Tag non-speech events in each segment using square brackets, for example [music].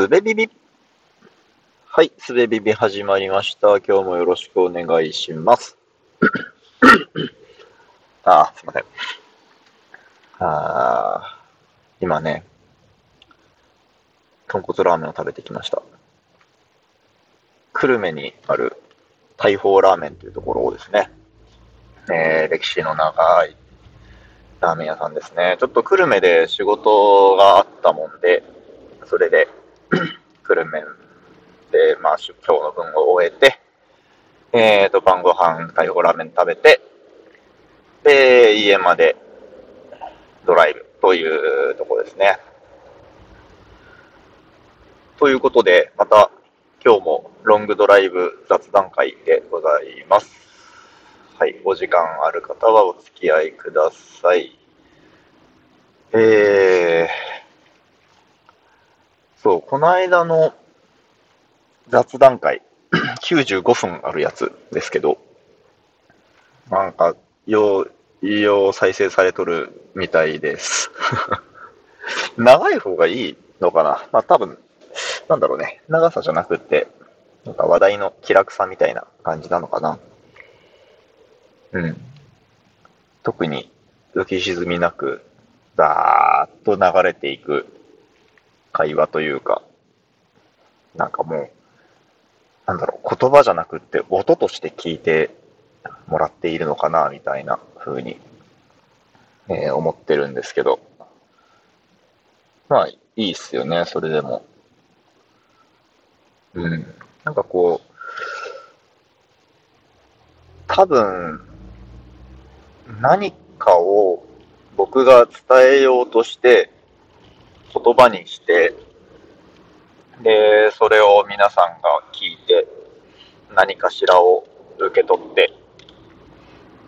すべビビ。はい、すべビビ始まりました。今日もよろしくお願いします。[coughs] あ、すいません。あ今ね、豚骨ラーメンを食べてきました。久留米にある大砲ラーメンというところをですね、えー、歴史の長いラーメン屋さんですね。ちょっと久留米で仕事があったもんで、それで久留米で、まあ、出張の分を終えて、えーと、晩ご飯、大砲ラーメン食べて、で、家までドライブというところですね。ということで、また今日もロングドライブ雑談会でございます。はい、お時間ある方はお付き合いください。えー、そう、この間の雑談会、[clears throat] 95分あるやつですけど、なんか、よう、よう再生されとるみたいです。[laughs] 長い方がいいのかな？まあ多分、なんだろうね。長さじゃなくって、なんか話題の気楽さみたいな感じなのかな？うん。特に浮き沈みなく、ザーッと流れていく会話というか、なんかもう、なんだろう、言葉じゃなくって音として聞いてもらっているのかな、みたいな風に、えー、思ってるんですけど、まあ、いいっすよね、それでも。うん。なんかこう、多分、何かを僕が伝えようとして言葉にして、で、それを皆さんが聞いて何かしらを受け取って、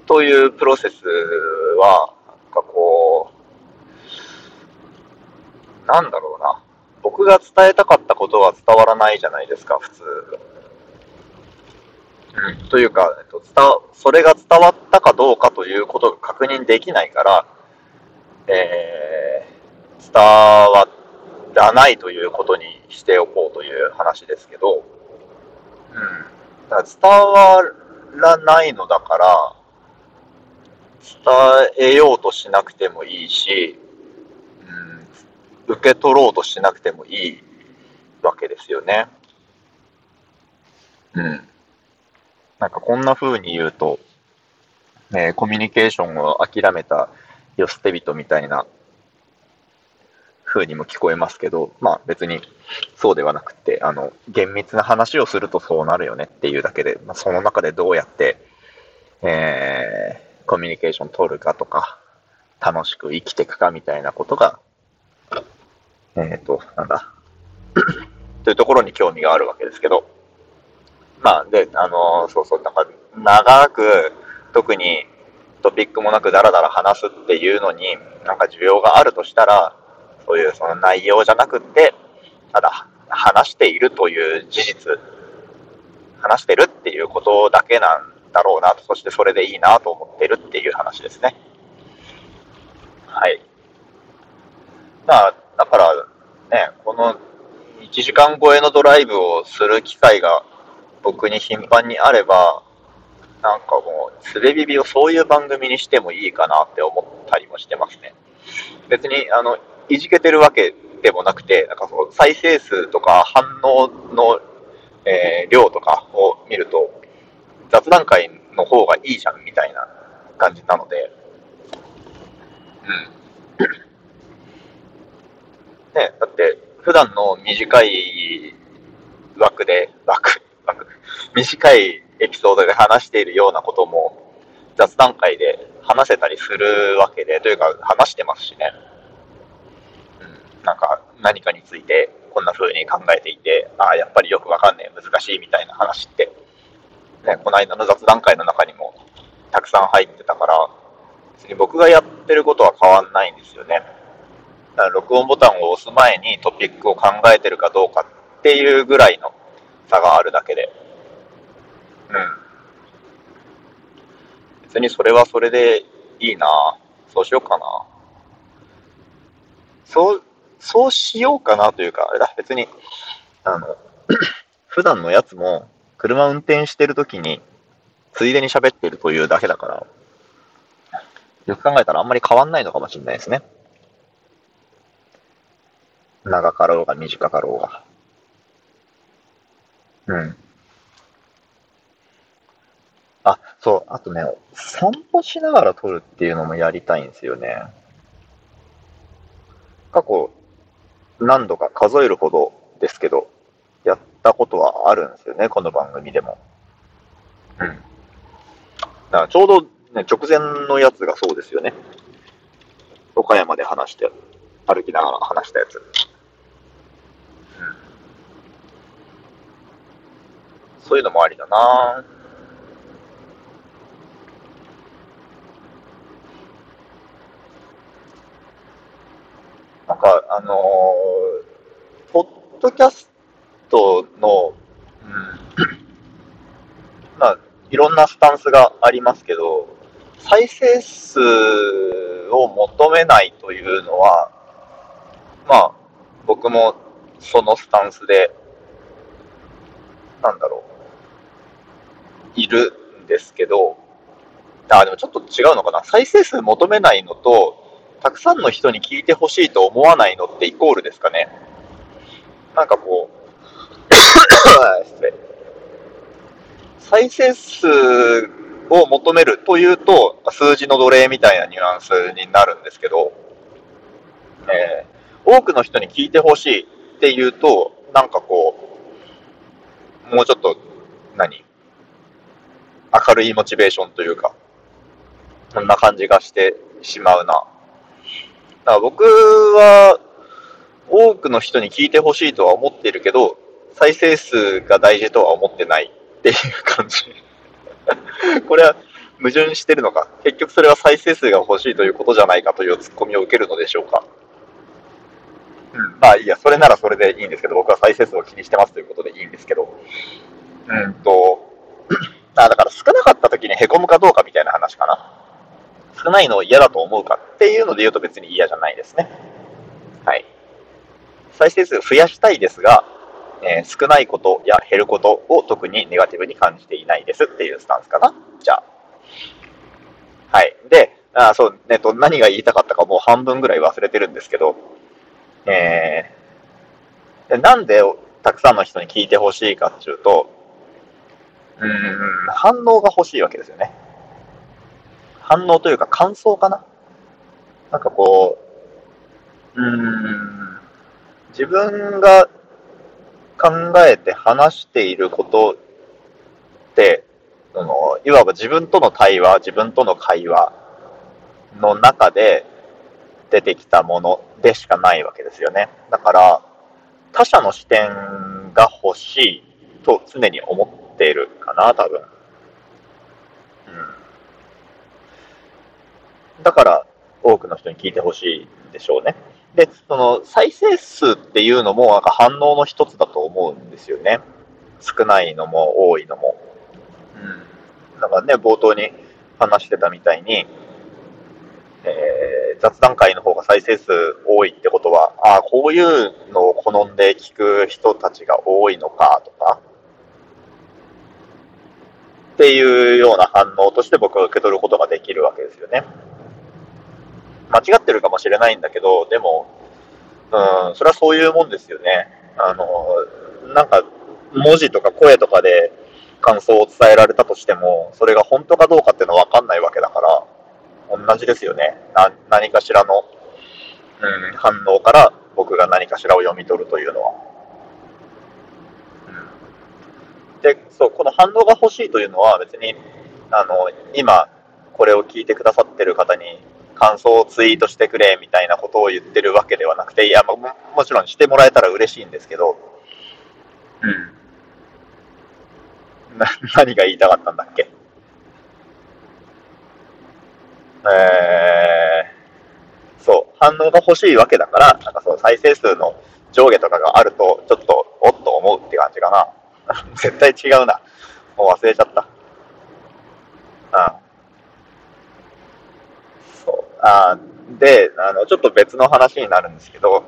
というプロセスは、なんかこう、なんだろうな。僕が伝えたかったことは伝わらないじゃないですか、普通。うん、というか、えっと、伝それが伝わったかどうかということが確認できないから、えー、伝わらないということにしておこうという話ですけど、うん。だから伝わらないのだから、伝えようとしなくてもいいし、うん、受け取ろうとしなくてもいいわけですよね。うん。なんかこんな風に言うと、えー、コミュニケーションを諦めた世捨て人みたいな風にも聞こえますけど、まあ別にそうではなくて、あの、厳密な話をするとそうなるよねっていうだけで、まあ、その中でどうやって、えー、コミュニケーション取るかとか、楽しく生きていくかみたいなことが、えっ、ー、と、なんだ、[coughs] というところに興味があるわけですけど、まあ、で、あのー、そうそう、なんか、長く、特にトピックもなくダラダラ話すっていうのに、なんか需要があるとしたら、そういうその内容じゃなくて、ただ、話しているという事実、話してるっていうことだけなんだろうなと、そしてそれでいいなと思ってるっていう話ですね。はい。まあ、だからね、この1時間超えのドライブをする機会が僕に頻繁にあれば、なんかもう、すべビビをそういう番組にしてもいいかなって思ったりもしてますね。別に、あの、いじけてるわけでもなくて、なんかその再生数とか反応の、えー、量とかを見ると、雑談会の方がいいじゃんみたいな感じなので、うん。ね、だって普段の短い枠で、枠、枠、短いエピソードで話しているようなことも雑談会で話せたりするわけで、というか話してますしね。なんか何かについてこんな風に考えていて、ああ、やっぱりよくわかんねえ、難しいみたいな話って、ね、この間の雑談会の中にもたくさん入ってたから、別に僕がやってることは変わんないんですよね。だから録音ボタンを押す前にトピックを考えてるかどうかっていうぐらいの差があるだけで。うん。別にそれはそれでいいなそうしようかな。そう、そうしようかなというか、あれだ、別に、あの、[clears throat] 普段のやつも、車運転してる時に、ついでに喋ってるというだけだから、よく考えたらあんまり変わんないのかもしれないですね。長かろうが短かろうが。うん。あ、そう、あとね、散歩しながら撮るっていうのもやりたいんですよね。過去、何度か数えるほどですけど、やったことはあるんですよね、この番組でも。うん。だからちょうど、ね、直前のやつがそうですよね。岡山で話して、歩きながら話したやつ。うん。そういうのもありだなぁなんか、あのー、ポッドキャストの、うん、まあ、いろんなスタンスがありますけど、再生数を求めないというのは、まあ、僕もそのスタンスで、なんだろう、いるんですけど、あ、でもちょっと違うのかな。再生数求めないのと、たくさんの人に聞いてほしいと思わないのってイコールですかね。なんかこう、[coughs] 失礼。再生数を求めるというと、数字の奴隷みたいなニュアンスになるんですけど、えー、多くの人に聞いてほしいっていうと、なんかこう、もうちょっと、何？明るいモチベーションというか、そんな感じがしてしまうな。だから僕は、多くの人に聞いてほしいとは思ってるけど、再生数が大事とは思ってないっていう感じ。[laughs] これは矛盾してるのか。結局それは再生数が欲しいということじゃないかというツッコミを受けるのでしょうか。うん。まあいいや、それならそれでいいんですけど、僕は再生数を気にしてますということでいいんですけど。うんと、[clears throat] あだから少なかった時に凹むかどうかみたいな話かな。少ないのを嫌だと思うかっていうので言うと別に嫌じゃないですね。はい。再生数増やしたいですが、えー、少ないことや減ることを特にネガティブに感じていないですっていうスタンスかな。じゃあ。はい。で、あそう、えっと、何が言いたかったかもう半分ぐらい忘れてるんですけど、えー、なんでたくさんの人に聞いてほしいかっていうと、うん、反応が欲しいわけですよね。反応というか感想かな？なんかこう、うーん、自分が考えて話していることって、そのいわば自分との対話、自分との会話の中で出てきたものでしかないわけですよね。だから、他者の視点が欲しいと常に思っているかな、多分。うん。だから、多くの人に聞いてほしいでしょうね。で、その再生数っていうのもなんか反応の一つだと思うんですよね。少ないのも多いのも。うん。だからね、冒頭に話してたみたいに、えー、雑談会の方が再生数多いってことは、ああ、こういうのを好んで聞く人たちが多いのかとか、っていうような反応として僕は受け取ることができるわけですよね。間違ってるかもしれないんだけど、でも、うん、それはそういうもんですよね。あの、なんか、文字とか声とかで感想を伝えられたとしても、それが本当かどうかっていうのはわかんないわけだから、同じですよね。な何かしらの、うん、反応から僕が何かしらを読み取るというのは。うん、で、そう、この反応が欲しいというのは別に、あの、今、これを聞いてくださってる方に感想をツイートしてくれみたいなことを言ってるわけではなくて、いや、ももちろんしてもらえたら嬉しいんですけど、うん。な、[laughs] 何が言いたかったんだっけ？えー、そう、反応が欲しいわけだから、なんかそう、再生数の上下とかがあると、ちょっと、おっと思うって感じかな。[laughs] 絶対違うな。もう忘れちゃった。うん。あで、あの、ちょっと別の話になるんですけど、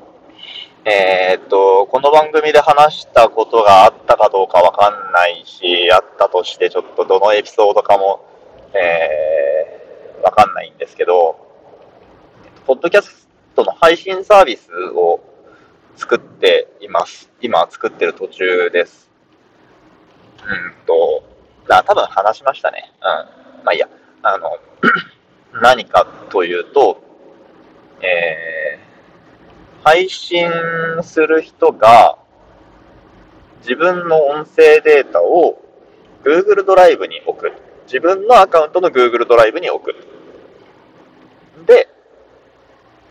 えー、っと、この番組で話したことがあったかどうかわかんないし、あったとしてちょっとどのエピソードかも、えー、わかんないんですけど、ポッドキャストの配信サービスを作っています。今作ってる途中です。うんと、あ、多分話しましたね。うん。まあいいや。あの、何かというと、えー、配信する人が自分の音声データを Google ドライブに置く。自分のアカウントの Google ドライブに置く。で、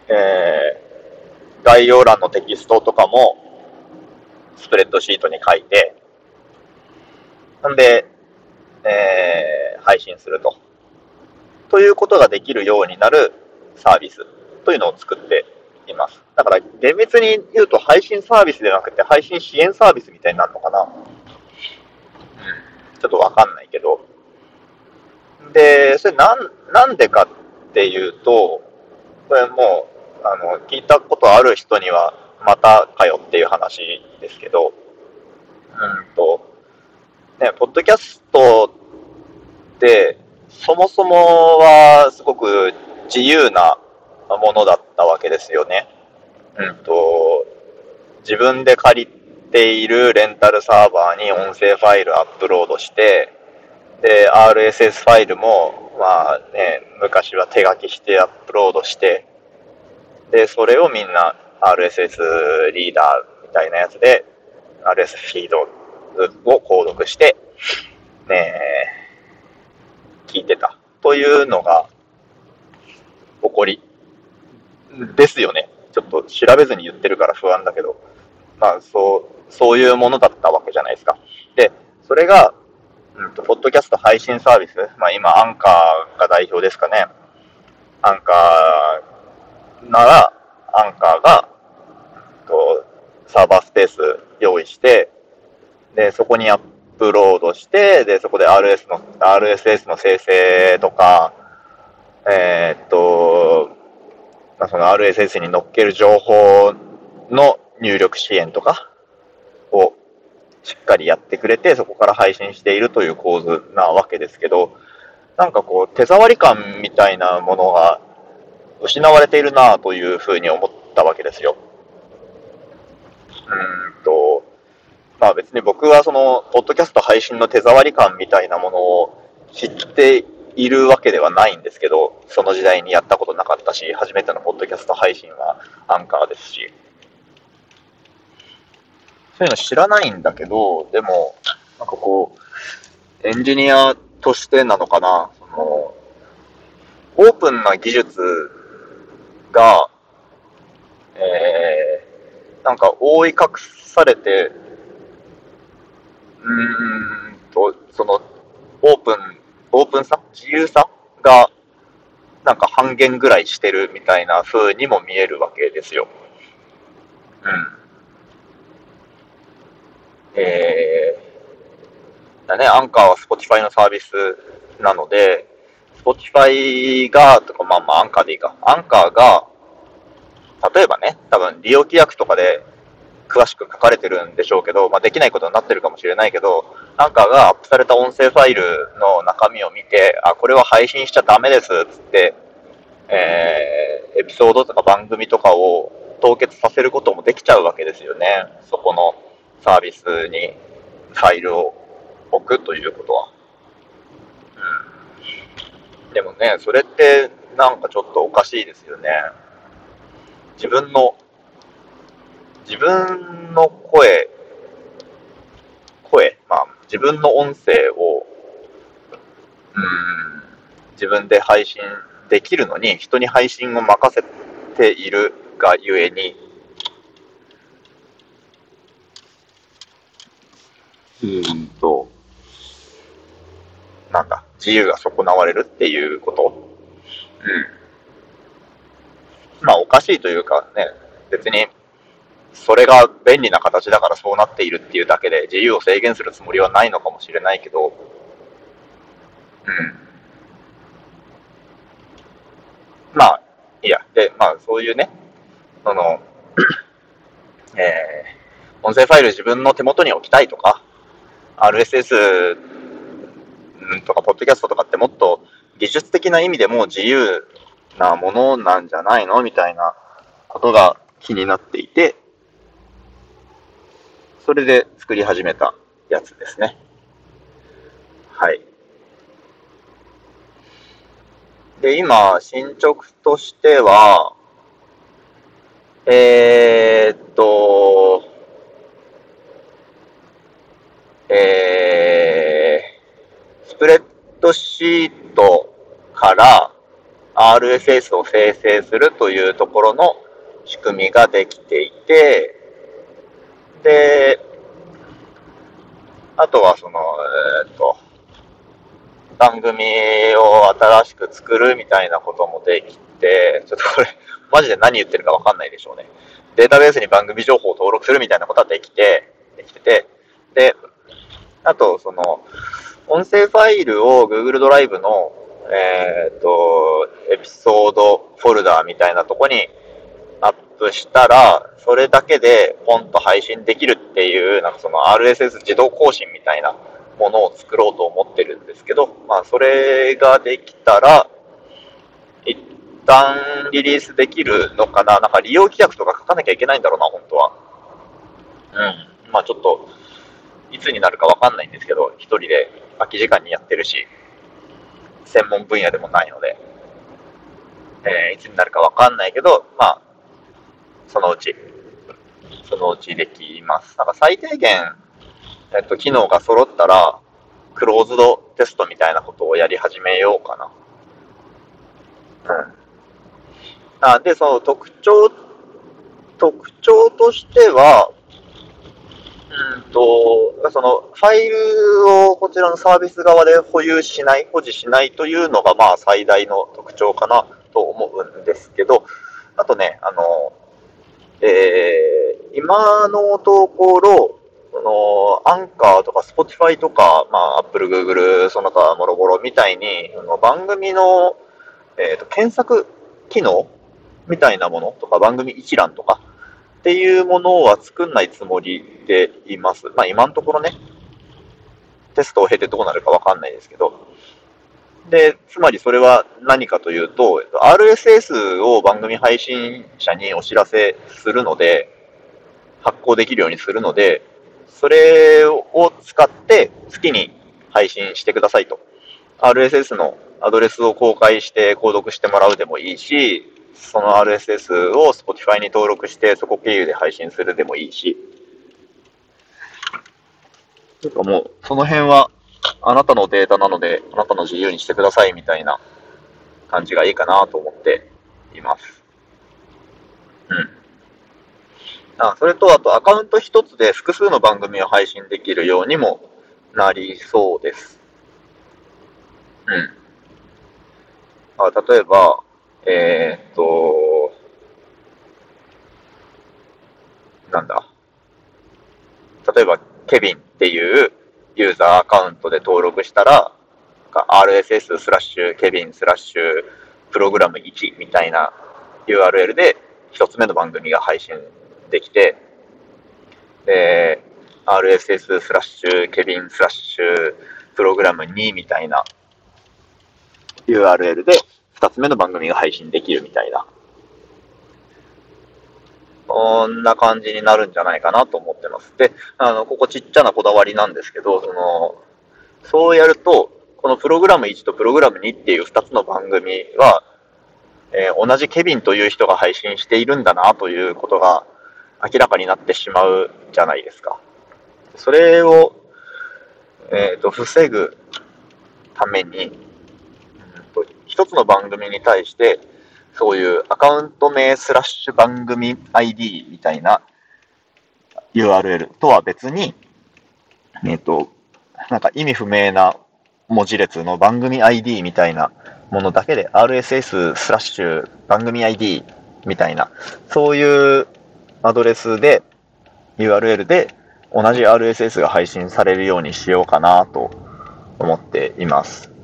えー、概要欄のテキストとかもスプレッドシートに書いて、んで、えー、配信すると。ということができるようになるサービスというのを作っています。だから厳密に言うと配信サービスではなくて配信支援サービスみたいになるのかな。うん。ちょっとわかんないけど。で、それなん、なんでかっていうと、これもう、あの、聞いたことある人にはまたかよっていう話ですけど、うんと、ね、ポッドキャストって、そもそもはすごく自由なものだったわけですよね。うんと、自分で借りているレンタルサーバーに音声ファイルアップロードして、で、RSS ファイルも、まあね、昔は手書きしてアップロードして、で、それをみんな RSS リーダーみたいなやつで、RSS フィードを購読して、ね聞いてたというのが起こりですよね。ちょっと調べずに言ってるから不安だけど、まあそう、そういうものだったわけじゃないですか。で、それが、うんと、ポッドキャスト配信サービス、まあ今アンカーが代表ですかね。アンカーなら、アンカーが、とサーバースペース用意して、で、そこにアッップロードして、で、そこで RS の、RSS の生成とか、えー、っと、まあ、その RSS に載っける情報の入力支援とかをしっかりやってくれて、そこから配信しているという構図なわけですけど、なんかこう、手触り感みたいなものが失われているなというふうに思ったわけですよ。うんと、まあ別に僕はその、ポッドキャスト配信の手触り感みたいなものを知っているわけではないんですけど、その時代にやったことなかったし、初めてのポッドキャスト配信はアンカーですし、そういうの知らないんだけど、でも、なんかこう、エンジニアとしてなのかな、その、オープンな技術が、えー、なんか覆い隠されて、うんと、その、オープン、オープンさ自由さが、なんか半減ぐらいしてるみたいな風にも見えるわけですよ。うん。えー、だね、アンカーは Spotify のサービスなので、Spotify が、とか、まあまあアンカーでいいか。アンカーが、例えばね、多分利用規約とかで詳しく書かれてるんでしょうけど、まあ、できないことになってるかもしれないけど、アンカーがアップされた音声ファイルの中身を見て、あ、これは配信しちゃダメです、つって、えー、エピソードとか番組とかを凍結させることもできちゃうわけですよね。そこのサービスにファイルを置くということは。うん。でもね、それってなんかちょっとおかしいですよね。自分の自分の声、声、まあ、自分の音声を、うん、自分で配信できるのに、人に配信を任せているがゆえに、うんと、なんだ、自由が損なわれるっていうこと？うん。まあ、おかしいというかね、別にそれが便利な形だからそうなっているっていうだけで自由を制限するつもりはないのかもしれないけど、うん。まあ、いや。で、まあそういうね、その、[coughs] 音声ファイル自分の手元に置きたいとか、RSS とか、ポッドキャストとかってもっと技術的な意味でも自由なものなんじゃないの？みたいなことが気になっていて、それで作り始めたやつですね。はい。で、今、進捗としては、えー、っと、えー、スプレッドシートから RSS を生成するというところの仕組みができていて、で、あとはその、えー、っと、番組を新しく作るみたいなこともできて、ちょっとこれ、[laughs] マジで何言ってるかわかんないでしょうね。データベースに番組情報を登録するみたいなことはできて、できてて、で、あと、その、音声ファイルを Google ドライブの、えっ、と、エピソードフォルダーみたいなとこにプしたら、それだけでポンと配信できるっていう、なんかその RSS 自動更新みたいなものを作ろうと思ってるんですけど、まあ、それができたら、一旦リリースできるのかな。なんか利用規約とか書かなきゃいけないんだろうな、本当は。うん。まあちょっと、いつになるかわかんないんですけど、一人で空き時間にやってるし、専門分野でもないので、えー、いつになるかわかんないけど、まあ、そのうち、そのうちできます。なんか最低限、えっと、機能が揃ったら、クローズドテストみたいなことをやり始めようかな。うん。あで、その特徴、特徴としては、うんと、そのファイルをこちらのサービス側で保有しない、保持しないというのがまあ最大の特徴かなと思うんですけど、あとね、あの、えー、今のところ、の、アンカーとか Spotify とか、まあ、アップル、グーグル、その他、もろもろみたいに、の番組の、えっ、ー、と、検索機能みたいなものとか、番組一覧とか、っていうものは作んないつもりでいます。まあ、今のところね、テストを経てどうなるかわかんないですけど。で、つまりそれは何かというと、RSS を番組配信者にお知らせするので、発行できるようにするので、それを使って好きに配信してくださいと。RSS のアドレスを公開して購読してもらうでもいいし、その RSS を Spotify に登録してそこ経由で配信するでもいいし。というかもう、その辺はあなたのデータなので、あなたの自由にしてくださいみたいな感じがいいかなと思っています。うん。あそれと、あとアカウント一つで複数の番組を配信できるようにもなりそうです。うん。あ例えば、えー、っと、なんだ。例えば、ケビンっていうユーザーアカウントで登録したら、RSS スラッシュケビンスラッシュプログラム1みたいな URL で一つ目の番組が配信できて、で、RSS スラッシュ、ケビンスラッシュ、プログラム2みたいな URL で2つ目の番組が配信できるみたいな。こんな感じになるんじゃないかなと思ってます。で、あの、ここちっちゃなこだわりなんですけど、その、そうやると、このプログラム1とプログラム2っていう2つの番組は、えー、同じケビンという人が配信しているんだなということが明らかになってしまうじゃないですか。それを、えっ、ー、と、防ぐために、一つの番組に対して、そういうアカウント名スラッシュ番組 ID みたいな URL とは別に、えっ、と、なんか意味不明な文字列の番組 ID みたいなものだけで RSS スラッシュ番組 ID みたいな、そういうアドレスで、URL で同じ RSS が配信されるようにしようかなと思っています。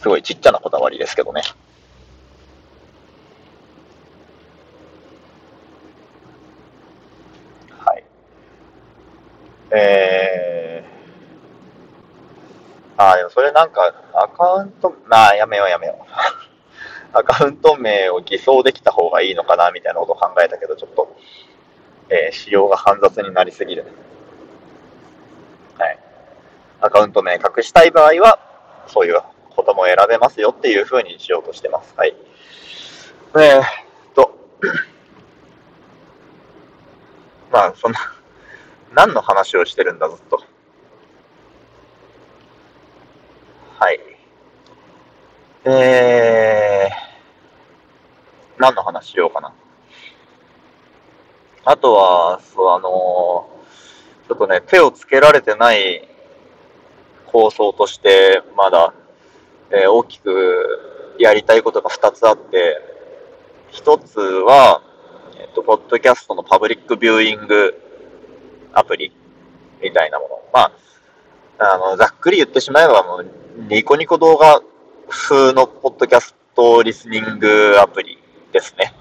すごいちっちゃなこだわりですけどね。はい。えー、ああ、でもそれなんか、アカウント、なあ、やめようやめよう。[laughs] アカウント名を偽装できた方がいいのかな、みたいなことを考えたけど、ちょっと、えー、仕様が煩雑になりすぎる。はい。アカウント名隠したい場合は、そういうことも選べますよっていう風にしようとしてます。はい。えー、っと、[coughs] まあ、そんな、何の話をしてるんだ、ずっと。はい。えー、何の話しようかな。あとは、そう、あのー、ちょっとね、手をつけられてない構想として、まだ、えー、大きくやりたいことが2つあって、1つは、えっ、と、ポッドキャストのパブリックビューイングアプリみたいなもの。まあ、あの、ざっくり言ってしまえば、もう、ニコニコ動画風のポッドキャストリスニングアプリですね。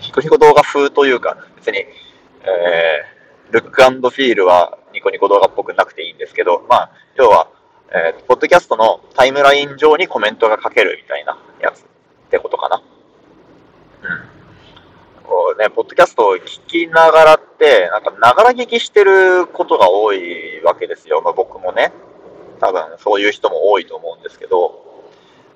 ニコニコ動画風というか、別に、えー、ルックフィールはニコニコ動画っぽくなくていいんですけど、まあ、要は、えー、ポッドキャストのタイムライン上にコメントが書けるみたいなやつってことかな。うん。こうね、ポッドキャストを聞きながらって、なんか、ながら聞きしてることが多いわけですよ。まあ、僕もね。多分そういう人も多いと思うんですけど、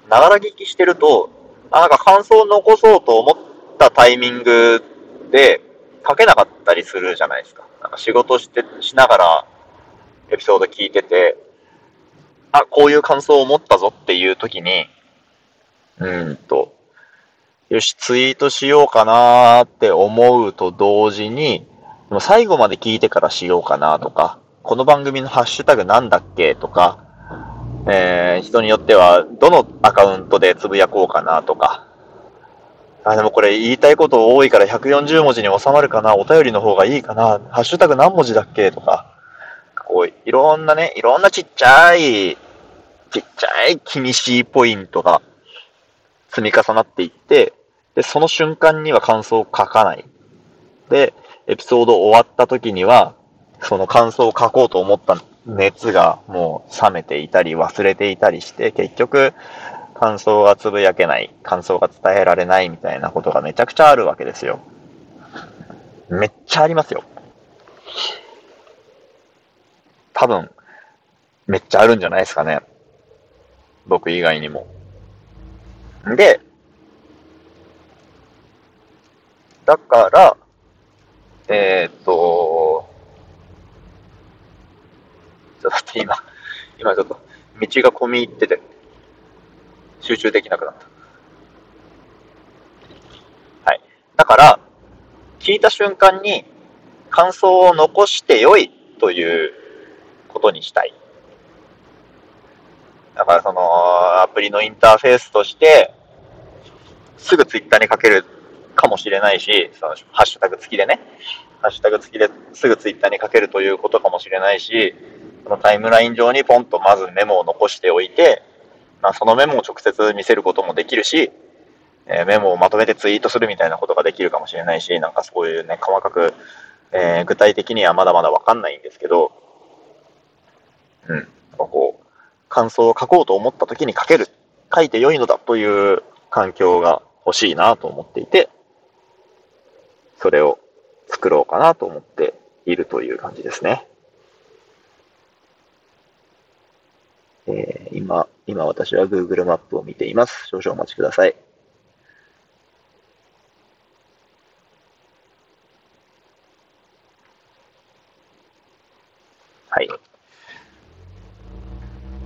ながら聞きしてると、あ、なんか感想を残そうと思ったタイミングで書けなかったりするじゃないですか。なんか仕事して、しながらエピソード聞いてて、あ、こういう感想を持ったぞっていう時に、うんと、よし、ツイートしようかなーって思うと同時に、でも最後まで聞いてからしようかなとか、この番組のハッシュタグなんだっけとか、えー、人によっては、どのアカウントでつぶやこうかなとか、あ、でもこれ言いたいこと多いから140文字に収まるかなお便りの方がいいかなハッシュタグ何文字だっけとか、こう、いろんなね、いろんなちっちゃい、ちっちゃい気にしいポイントが積み重なっていって、で、その瞬間には感想を書かない。で、エピソード終わった時には、その感想を書こうと思った熱がもう冷めていたり忘れていたりして、結局感想がつぶやけない、感想が伝えられないみたいなことがめちゃくちゃあるわけですよ。めっちゃありますよ。多分、めっちゃあるんじゃないですかね。僕以外にも。で、だから、えー、っと、ちょっと待って今、今ちょっと道が混み入ってて、集中できなくなった。はい。だから、聞いた瞬間に感想を残してよいということにしたい。だからそのアプリのインターフェースとして、すぐツイッターにかけるかもしれないし、そのハッシュタグ付きでね、ハッシュタグ付きですぐツイッターにかけるということかもしれないし、そのタイムライン上にポンとまずメモを残しておいて、まあ、そのメモを直接見せることもできるし、えー、メモをまとめてツイートするみたいなことができるかもしれないし、なんかそういうね、細かく、えー、具体的にはまだまだわかんないんですけど、うん、こう、感想を書こうと思った時に書ける、書いて良いのだという環境が欲しいなと思っていて、それを作ろうかなと思っているという感じですね。えー、今、今私は Google マップを見ています。少々お待ちください。はい。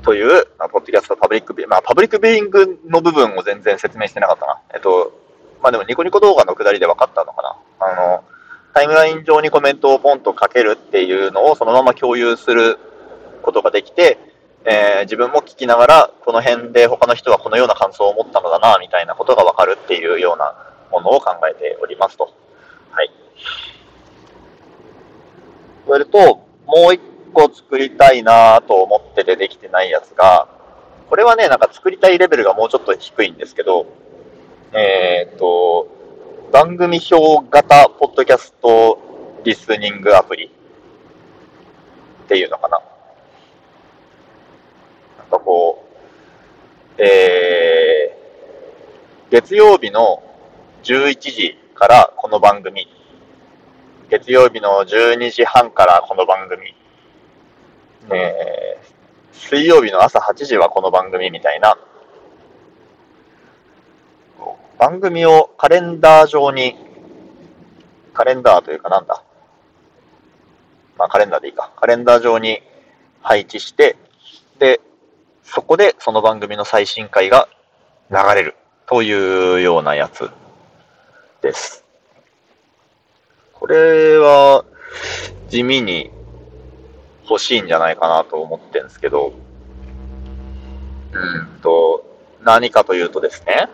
という、まあ、ポッドキャストパブリックビーまあ、パブリックビーイングの部分を全然説明してなかったな。えっと、まあでもニコニコ動画のくだりで分かったのかな。あの、タイムライン上にコメントをポンと書けるっていうのをそのまま共有することができて、えー、自分も聞きながら、この辺で他の人はこのような感想を持ったのだな、みたいなことがわかるっていうようなものを考えておりますと。はい。それと、もう一個作りたいなと思っててできてないやつが、これはね、なんか作りたいレベルがもうちょっと低いんですけど、えー、っと、番組表型ポッドキャストリスニングアプリっていうのかな。なんかこうえー、月曜日の11時からこの番組、月曜日の12時半からこの番組、えー、水曜日の朝8時はこの番組みたいな、番組をカレンダー上に、カレンダーというかなんだ、まあカレンダーでいいか、カレンダー上に配置して、で、そこでその番組の最新回が流れる。というようなやつ。です。これは地味に欲しいんじゃないかなと思ってるんですけど、うん。と、何かというとですね、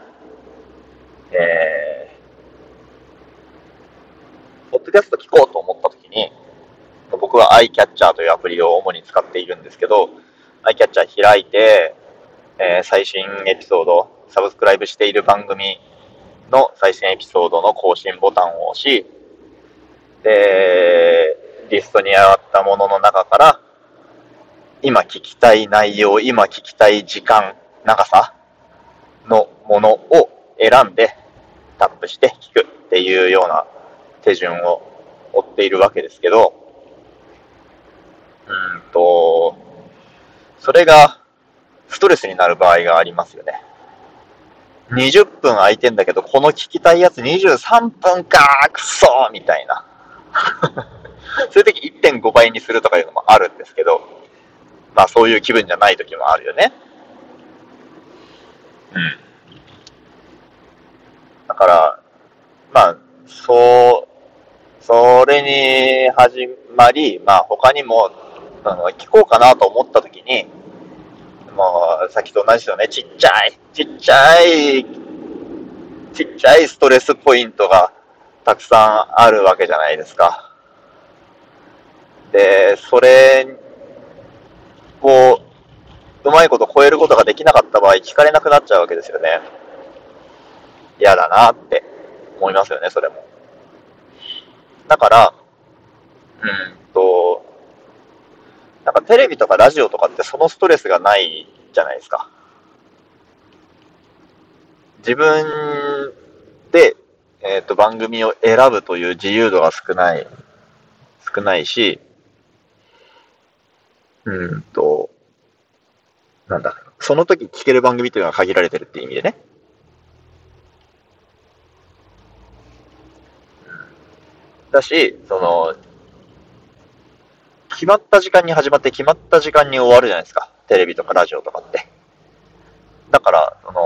えー、ポッドキャスト聞こうと思ったときに、僕は iCatcher というアプリを主に使っているんですけど、iCatcher 開いて、えー、最新エピソード、サブスクライブしている番組の最新エピソードの更新ボタンを押し、で、リストに上がったものの中から、今聞きたい内容、今聞きたい時間、長さのものを選んでタップして聞くっていうような手順を追っているわけですけど、うんと、それがストレスになる場合がありますよね。20分空いてんだけど、この聞きたいやつ23分かー、くそみたいな。[laughs] そういう時1.5倍にするとかいうのもあるんですけど、まあそういう気分じゃない時もあるよね。うん。だから、まあ、そう、それに始まり、まあ他にも、あの、聞こうかなと思った時に、もう、さっきと同じですよね。ちっちゃい、ちっちゃい、ちっちゃいストレスポイントがたくさんあるわけじゃないですか。で、それを、うまいこと超えることができなかった場合、聞かれなくなっちゃうわけですよね。嫌だなって思いますよね、それも。だから、うんと、なんかテレビとかラジオとかってそのストレスがないじゃないですか。自分で、えっ、ー、と、番組を選ぶという自由度が少ない、少ないし、うんと、なんだ、その時聞ける番組というのは限られてるって意味でね。だし、その、決まった時間に始まって決まった時間に終わるじゃないですか。テレビとかラジオとかって。だから、その、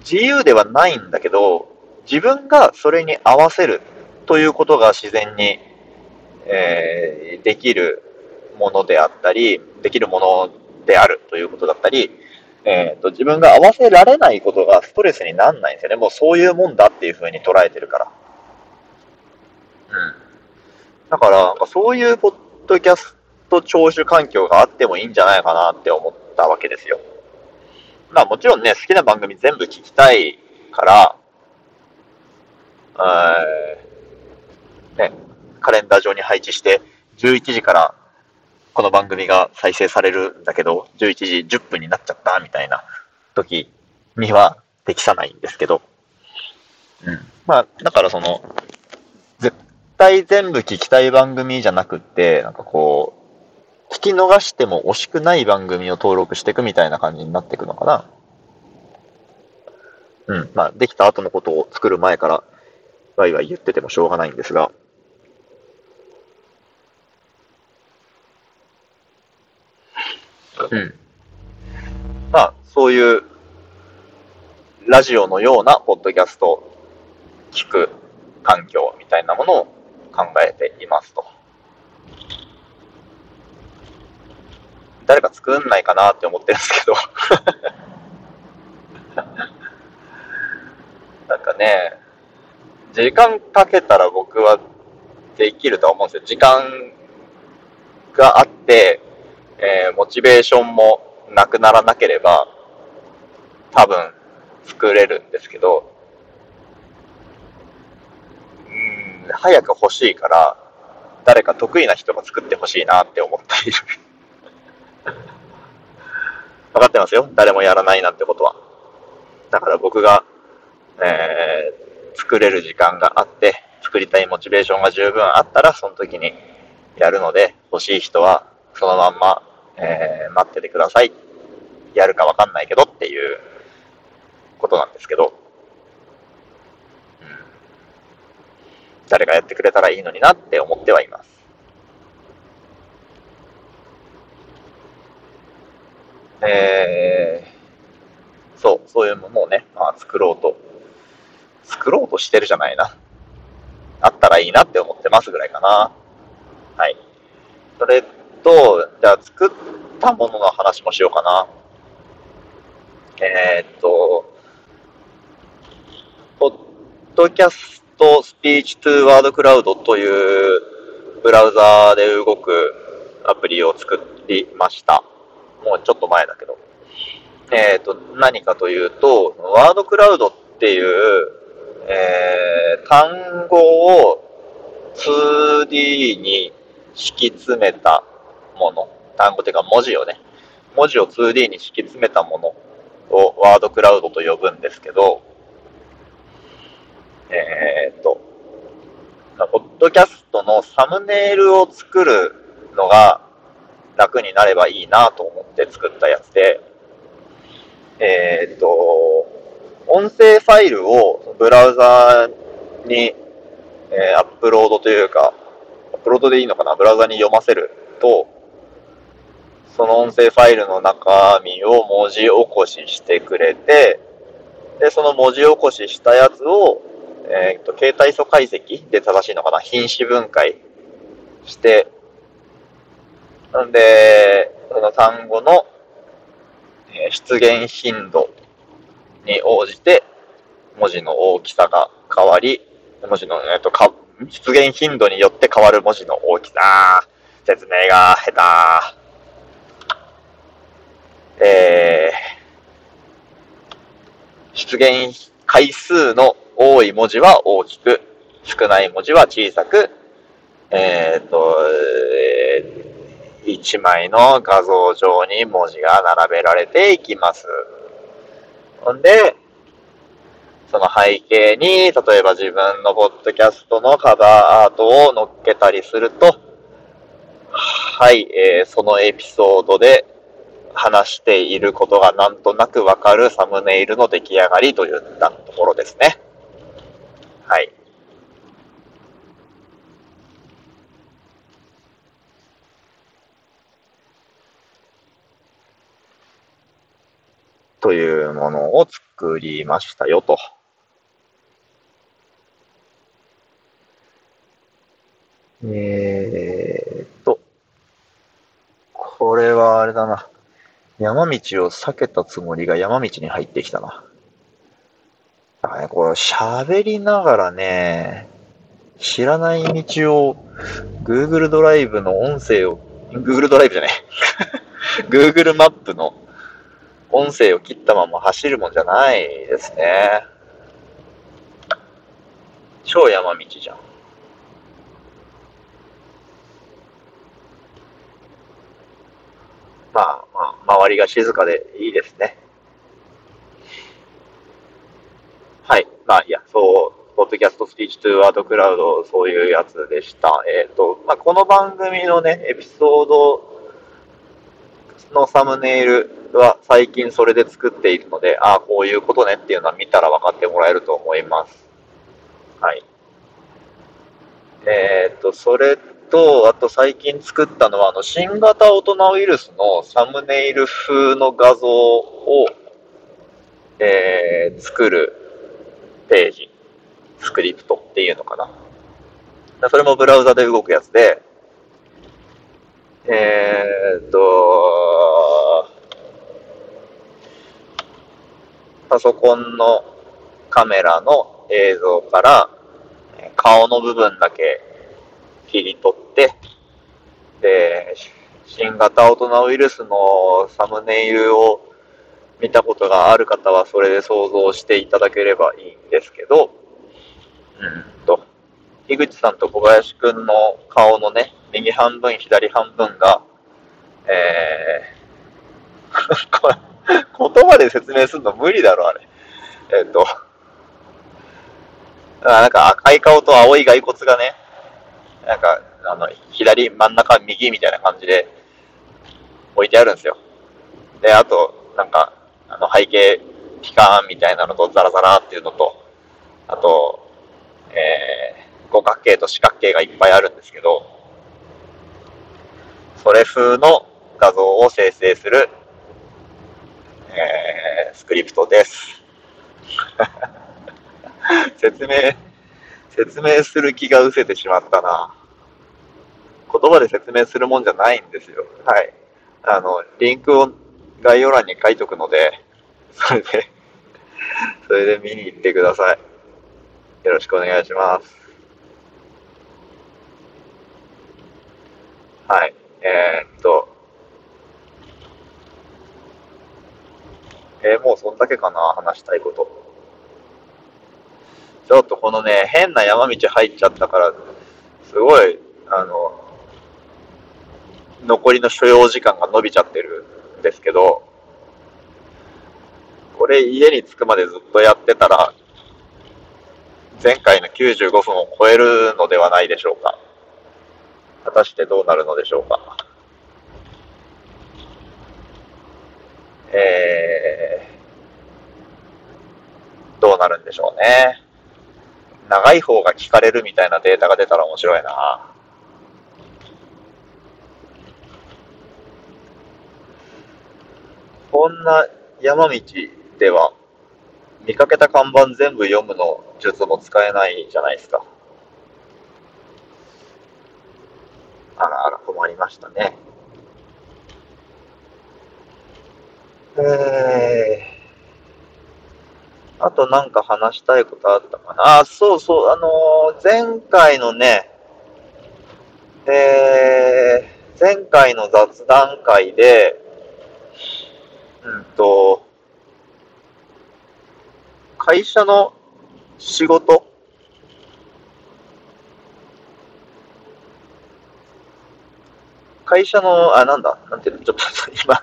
自由ではないんだけど、自分がそれに合わせるということが自然に、えー、できるものであったり、できるものであるということだったり、えーと、自分が合わせられないことがストレスにならないんですよね。もうそういうもんだっていうふうに捉えてるから。うん。だから、そういうポッドキャスト聴取環境があってもいいんじゃないかなって思ったわけですよ。まあもちろんね、好きな番組全部聞きたいから、ね、カレンダー上に配置して、11時からこの番組が再生されるんだけど、11時10分になっちゃったみたいな時には適さないんですけど、うん。まあ、だからその、絶対全部聞きたい番組じゃなくって、なんかこう、聞き逃しても惜しくない番組を登録していくみたいな感じになっていくのかな。うん。まあ、できた後のことを作る前から、ワイワイ言っててもしょうがないんですが、うん。まあ、そういう、ラジオのようなポッドキャストを聞く環境みたいなものを考えていますと。誰か作んないかなって思ってるんですけど [laughs] なんかね、時間かけたら僕はできるとは思うんですよ。時間があって、えー、モチベーションもなくならなければ、多分作れるんですけど、うん、早く欲しいから、誰か得意な人が作ってほしいなって思っている [laughs] 分かってますよ？誰もやらないなんてことは。だから僕が、えー、作れる時間があって、作りたいモチベーションが十分あったら、その時にやるので、欲しい人はそのまんま、えー、待っててください。やるかわかんないけどっていうことなんですけど、うん、誰がやってくれたらいいのになって思ってはいます。えー、そう、そういうものをね、まあ、作ろうと、作ろうとしてるじゃないな。あったらいいなって思ってますぐらいかな。はい。それと、じゃあ作ったものの話もしようかな。えー、っと、ポッドキャストスピーチトゥーワードクラウドというブラウザーで動くアプリを作りました。もうちょっと前だけど。えっ、と、何かというと、ワードクラウドっていう、えー、単語を 2D に敷き詰めたもの。単語っていうか文字をね。文字を 2D に敷き詰めたものをワードクラウドと呼ぶんですけど、えー、っと、ポッドキャストのサムネイルを作るのが楽になればいいなと思って作ったやつで、えー、っと、音声ファイルをブラウザーに、えー、アップロードというか、アップロードでいいのかな？ブラウザに読ませると、その音声ファイルの中身を文字起こししてくれて、で、その文字起こししたやつを、えっ、ー、と、携帯素解析で正しいのかな？品詞分解してなんで、その単語の出現頻度に応じて文字の大きさが変わり、文字の、えっと、か出現頻度によって変わる文字の大きさ。説明が下手。えー、出現回数の多い文字は大きく、少ない文字は小さく、えっ、ー、と、えー1枚の画像上に文字が並べられていきます。ほんで、その背景に、例えば自分のポッドキャストのカバーアートを載っけたりすると、はい、えー、そのエピソードで話していることがなんとなくわかるサムネイルの出来上がりといったところですね。はい。というものを作りましたよと。えー、っと、これはあれだな。山道を避けたつもりが山道に入ってきたな。だからね、これ喋りながらね、知らない道を Google ドライブの音声を、Google ドライブじゃねえ。[laughs] Google マップの音声を切ったまま走るもんじゃないですね。超山道じゃん。まあまあ、周りが静かでいいですね。はい。まあ、いや、そう、ポッドキャストスピーチトゥーワードクラウド、そういうやつでした。えっ、ー、と、まあ、この番組のね、エピソードのサムネイルは最近それで作っているので、ああ、こういうことねっていうのは見たら分かってもらえると思います。はい。えー、っと、それと、あと最近作ったのは、あの、新型大人ウイルスのサムネイル風の画像を、えー、作るページ、スクリプトっていうのかな。それもブラウザで動くやつで、えー、っと、パソコンのカメラの映像から顔の部分だけ切り取って、で、新型大人ウイルスのサムネイルを見たことがある方はそれで想像していただければいいんですけど、うんと、樋口さんと小林くんの顔のね、右半分、左半分が、えー、[laughs] 言葉で説明するの無理だろ、あれ。えっ、と、なんか赤い顔と青い骸骨がね、なんか、あの、左、真ん中、右みたいな感じで置いてあるんですよ。で、あと、なんか、あの、背景、ピカーンみたいなのとザラザラっていうのと、あと、えー、五角形と四角形がいっぱいあるんですけど、それ風の画像を生成する、えー、スクリプトです。[laughs] 説明、説明する気が失せてしまったな。言葉で説明するもんじゃないんですよ。はい。あの、リンクを概要欄に書いとくので、[laughs] それでそれで見に行ってください。よろしくお願いします。はい。えー、っと、えー、もうそんだけかな、話したいこと。ちょっとこのね、変な山道入っちゃったから、すごい、あの、残りの所要時間が伸びちゃってるんですけど、これ家に着くまでずっとやってたら、前回の95分を超えるのではないでしょうか。果たしてどうなるのでしょうか。えー、どうなるんでしょうね。長い方が聞かれるみたいなデータが出たら面白いな。こんな山道では、見かけた看板全部読むの術も使えないじゃないですか。あらあら、困りましたね。えー、あとなんか話したいことあったかな。あ、そうそう、あのー、前回のね、えー、前回の雑談会で、うんと、会社の仕事。会社の、あ、なんだ、なんていうの、ちょっと今、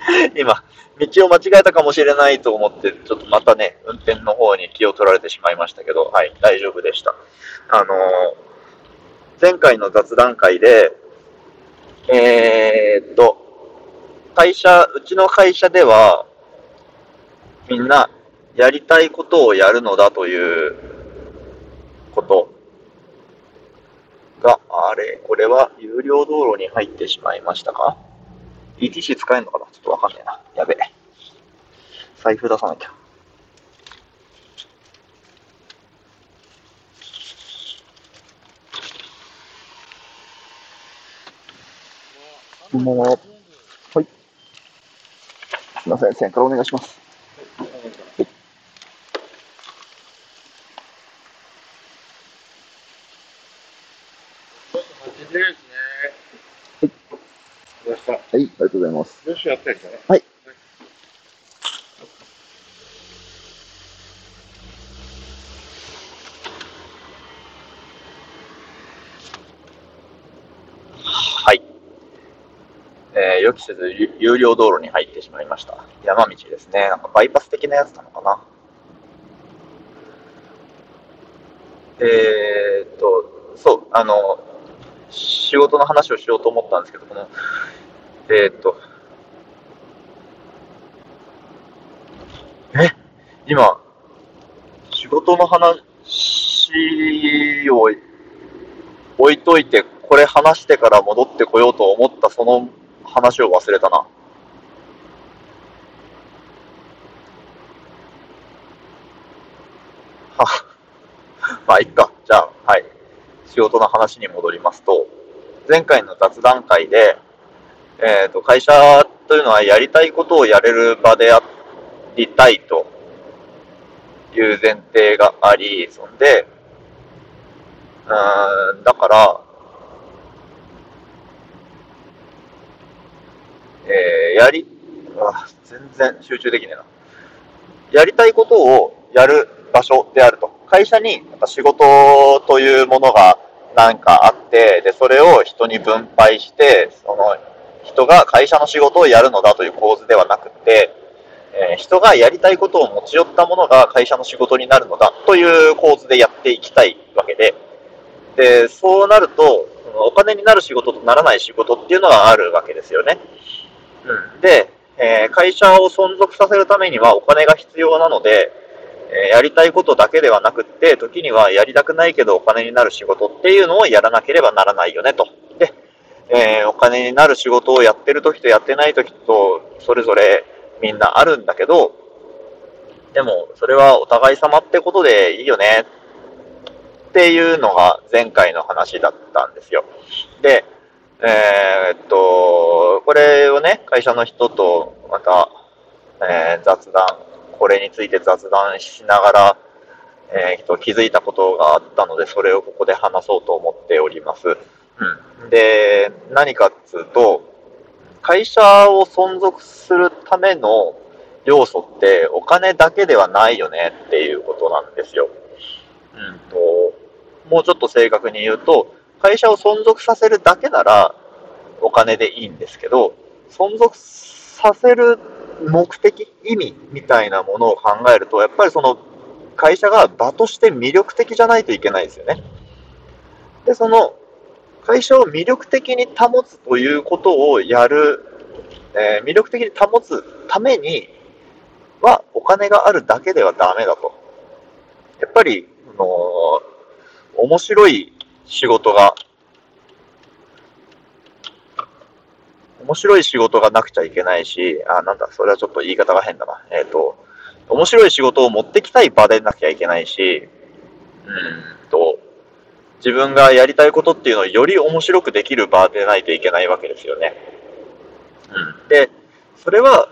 [laughs] 今、道を間違えたかもしれないと思って、ちょっとまたね、運転の方に気を取られてしまいましたけど、はい、大丈夫でした。あのー、前回の雑談会で、えー、っと、会社、うちの会社では、みんな、やりたいことをやるのだということが、あれ、これは有料道路に入ってしまいましたか？?ETC 使えるのかな？ちょっとわかんねえな。やべえ。財布出さなきゃ。もう、はい。すみません、線からお願いします。はい、ありがとうございます。よし、やったりね。はい。はい。えー、予期せず有料道路に入ってしまいました。山道ですね。なんかバイパス的なやつなのかな。えー、っと、そう、あの、仕事の話をしようと思ったんですけど、この、えー、っと、え、今、仕事の話を置いといて、これ話してから戻ってこようと思ったその話を忘れたな。は、[laughs] まあ、いっか。じゃあ、はい。仕事の話に戻りますと、前回の雑談会で、えっ、ー、と、会社というのはやりたいことをやれる場でありたいという前提があり、そんで、うん、だから、えー、やり、あ、全然集中できねえな。やりたいことをやる場所であると。会社に仕事というものがなんかあって、で、それを人に分配して、その人が会社の仕事をやるのだという構図ではなくて、えー、人がやりたいことを持ち寄ったものが会社の仕事になるのだという構図でやっていきたいわけで、で、そうなると、お金になる仕事とならない仕事っていうのはあるわけですよね。うん。で、えー、会社を存続させるためにはお金が必要なので、えー、やりたいことだけではなくって、時にはやりたくないけどお金になる仕事っていうのをやらなければならないよねと。えー、お金になる仕事をやってる時とやってない時と、それぞれみんなあるんだけど、でも、それはお互い様ってことでいいよねっていうのが前回の話だったんですよ。で、えー、っと、これをね、会社の人とまた、えー、雑談、これについて雑談しながら、えー、と気づいたことがあったので、それをここで話そうと思っております。うん。で、何かっつうと、会社を存続するための要素ってお金だけではないよねっていうことなんですよ。うんと、もうちょっと正確に言うと、会社を存続させるだけならお金でいいんですけど、存続させる目的、意味みたいなものを考えると、やっぱりその会社が場として魅力的じゃないといけないですよね。で、その会社を魅力的に保つということをやる、えー、魅力的に保つためにはお金があるだけではダメだと。やっぱり、あのー、面白い仕事が、面白い仕事がなくちゃいけないし、あ、なんだ、それはちょっと言い方が変だな。えっ、ー、と、面白い仕事を持ってきたい場でなきゃいけないし、うんと、自分がやりたいことっていうのをより面白くできる場でないといけないわけですよね。うん。で、それは、やっ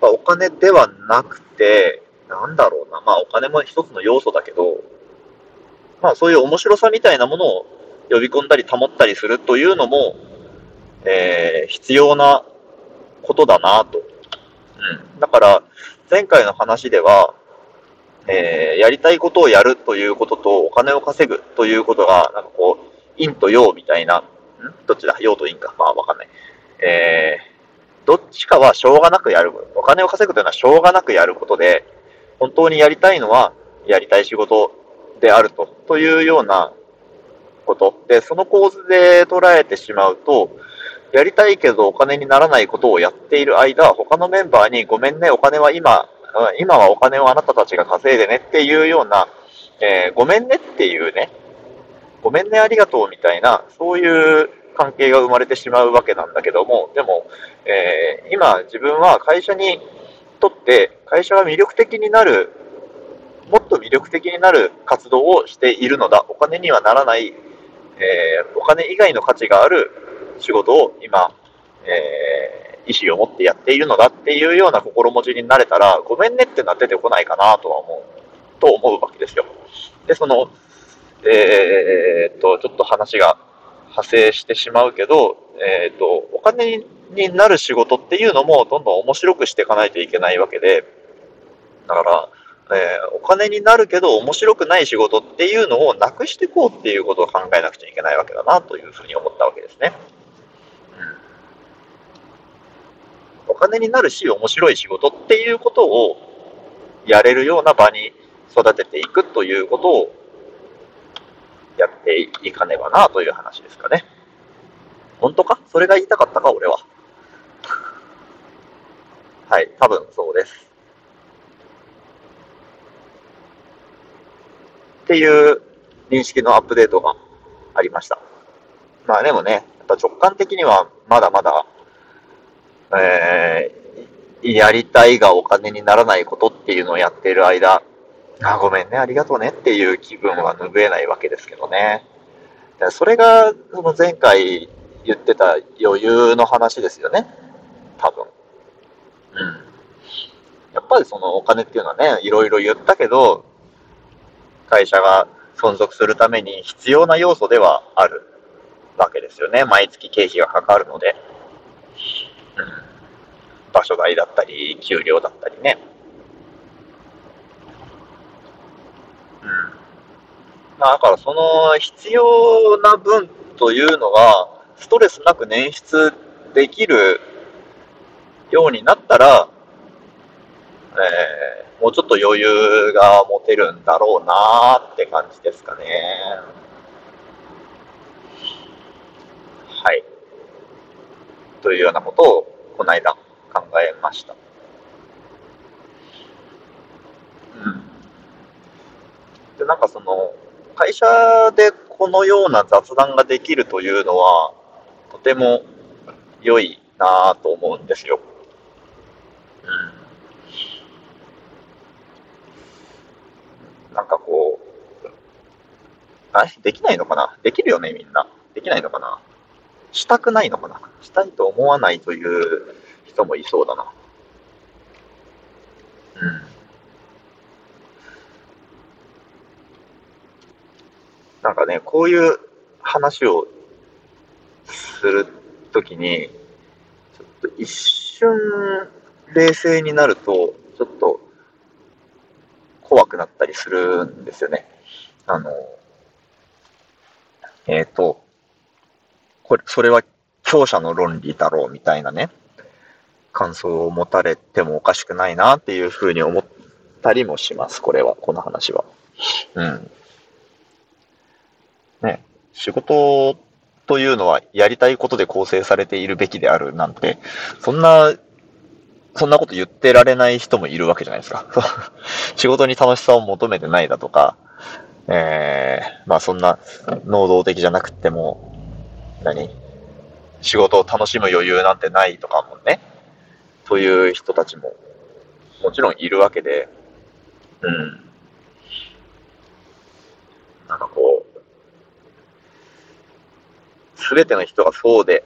ぱお金ではなくて、なんだろうな。まあお金も一つの要素だけど、まあそういう面白さみたいなものを呼び込んだり保ったりするというのも、えー、必要なことだなと。うん。だから、前回の話では、えー、やりたいことをやるということと、お金を稼ぐということが、なんかこう、陰と陽みたいな、ん？どっちだ？陽と陰か。まあわかんない。えー、どっちかはしょうがなくやる。お金を稼ぐというのはしょうがなくやることで、本当にやりたいのは、やりたい仕事であると、というようなこと。で、その構図で捉えてしまうと、やりたいけどお金にならないことをやっている間、他のメンバーにごめんね、お金は今、今はお金をあなたたちが稼いでねっていうような、えー、ごめんねっていうね、ごめんねありがとうみたいな、そういう関係が生まれてしまうわけなんだけども、でも、えー、今自分は会社にとって会社が魅力的になる、もっと魅力的になる活動をしているのだ。お金にはならない、えー、お金以外の価値がある仕事を今、え、意思を持ってやっているのだっていうような心持ちになれたら、ごめんねっていうのは出てこないかなとは思う、と思うわけですよ。で、その、えー、っと、ちょっと話が派生してしまうけど、えー、っと、お金になる仕事っていうのもどんどん面白くしていかないといけないわけで、だから、えー、お金になるけど面白くない仕事っていうのをなくしていこうっていうことを考えなくちゃいけないわけだなというふうに思ったわけですね。お金になるし、面白い仕事っていうことをやれるような場に育てていくということをやっていかねばなという話ですかね。本当か？それが言いたかったか俺は。[laughs] はい、多分そうです。っていう認識のアップデートがありました。まあでもね、やっぱ直感的にはまだまだえー、やりたいがお金にならないことっていうのをやっている間、あ、ごめんね、ありがとうねっていう気分は拭えないわけですけどね。それが、その前回言ってた余裕の話ですよね。多分。うん。やっぱりそのお金っていうのはね、いろいろ言ったけど、会社が存続するために必要な要素ではあるわけですよね。毎月経費がかかるので。うん、場所代だったり、給料だったりね。うん。まあ、だからその必要な分というのが、ストレスなく捻出できるようになったら、えー、もうちょっと余裕が持てるんだろうなって感じですかね。はい。というようなことを、この間考えました。うん。で、なんかその、会社でこのような雑談ができるというのは、とても良いなぁと思うんですよ。うん。なんかこう、あ、できないのかな？できるよね、みんな。できないのかな？したくないのかな？したいと思わないという人もいそうだな。うん。なんかね、こういう話をするときに、ちょっと一瞬冷静になると、ちょっと怖くなったりするんですよね。あの、えっ、ー、と、これ、それは強者の論理だろうみたいなね、感想を持たれてもおかしくないなっていうふうに思ったりもします、これは、この話は。うん。ね、仕事というのはやりたいことで構成されているべきであるなんて、そんな、そんなこと言ってられない人もいるわけじゃないですか。[laughs] 仕事に楽しさを求めてないだとか、えー、まあそんな能動的じゃなくても、何？仕事を楽しむ余裕なんてないとかもね、という人たちももちろんいるわけで、うん。なんかこう、すべての人がそうで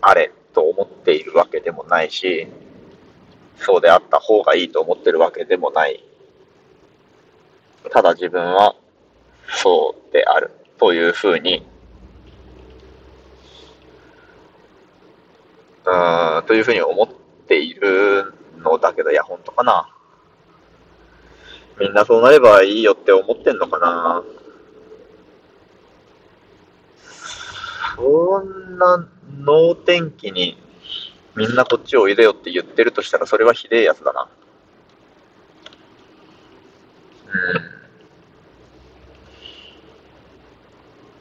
あれと思っているわけでもないし、そうであった方がいいと思ってるわけでもない。ただ自分はそうであるというふうに、うん、というふうに思っているのだけど、いや、本当かな。みんなそうなればいいよって思ってんのかな。そんな能天気にみんなこっちおいでよって言ってるとしたらそれはひでえやつだな。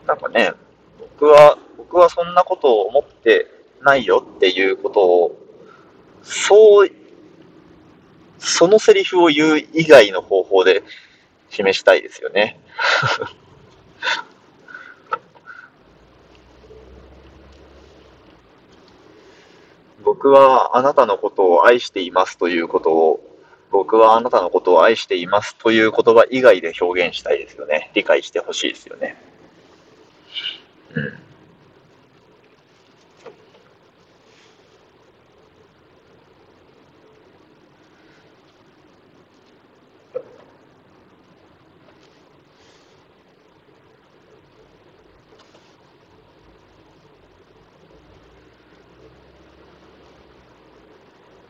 うん。なんかね、僕は、僕はそんなことを思ってないよっていうことを、そう、そのセリフを言う以外の方法で示したいですよね。[laughs] 僕はあなたのことを愛していますということを、僕はあなたのことを愛していますという言葉以外で表現したいですよね。理解してほしいですよね。うん。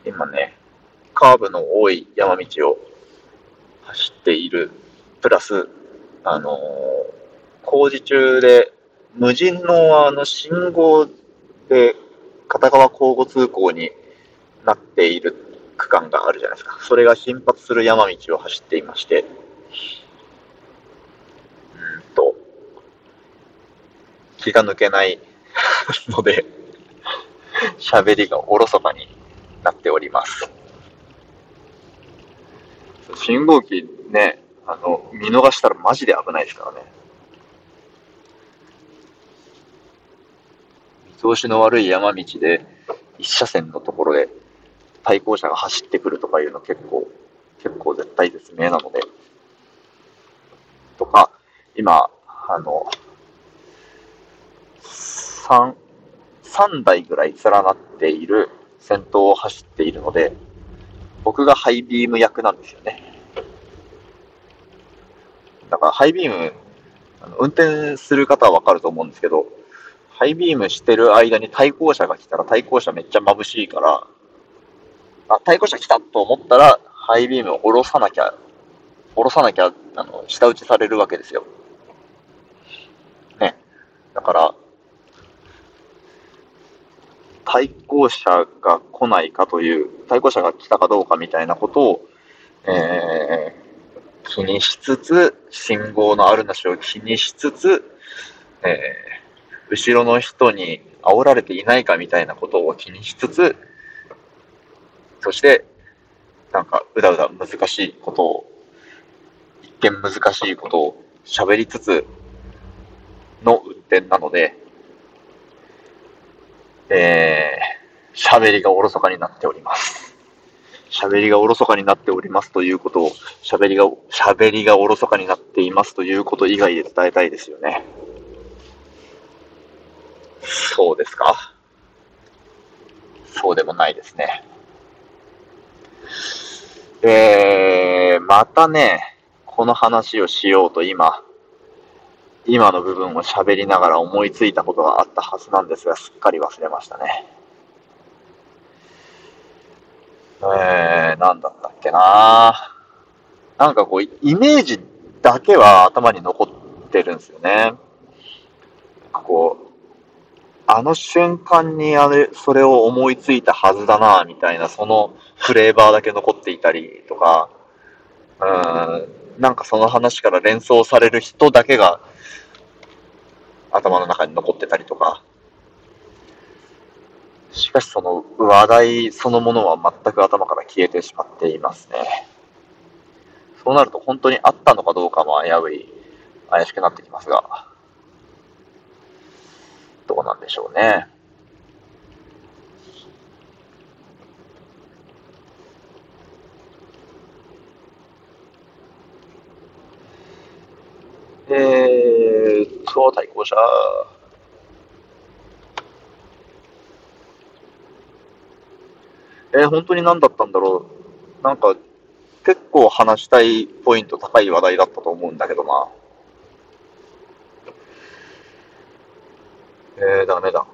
今ね、カーブの多い山道を走っている、プラス、あのー、工事中で無人のあの信号で片側交互通行になっている区間があるじゃないですか。それが頻発する山道を走っていまして、うんと、気が抜けないので喋りがおろそかになっております。信号機ね、あの、見逃したらマジで危ないですからね。見通しの悪い山道で、一車線のところで対向車が走ってくるとかいうの結構、結構絶対絶命なので。とか、今、あの、3、3台ぐらい連なっている先頭を走っているので、僕がハイビーム役なんですよね。だからハイビーム、運転する方はわかると思うんですけど、ハイビームしてる間に対向車が来たら対向車めっちゃ眩しいから、あ、対向車来たと思ったら、ハイビームを下ろさなきゃ、下ろさなきゃ、あの、下打ちされるわけですよ。ね。だから、対向車が来ないかという、対向車が来たかどうかみたいなことを、えー、気にしつつ、信号のあるなしを気にしつつ、えー、後ろの人に煽られていないかみたいなことを気にしつつ、そして、なんか、うだうだ難しいことを、一見難しいことを喋りつつの運転なので、えー、喋りがおろそかになっております。喋りがおろそかになっておりますということを、喋りが、喋りがおろそかになっていますということ以外で伝えたいですよね。そうですか？そうでもないですね。えー、またね、この話をしようと今、今の部分を喋りながら思いついたことがあったはずなんですが、すっかり忘れましたね。えー、なんだったっけな。なんかこう、イメージだけは頭に残ってるんですよね。こう、あの瞬間にあれ、それを思いついたはずだなみたいな、そのフレーバーだけ残っていたりとか、うん、なんかその話から連想される人だけが頭の中に残ってたりとか、しかしその話題そのものは全く頭から消えてしまっていますね。そうなると本当にあったのかどうかも危うい、怪しくなってきますが、どうなんでしょうね。えーっと、対向車。えー、本当に何だったんだろう。なんか、結構話したいポイント高い話題だったと思うんだけどな。えー、ダメだ。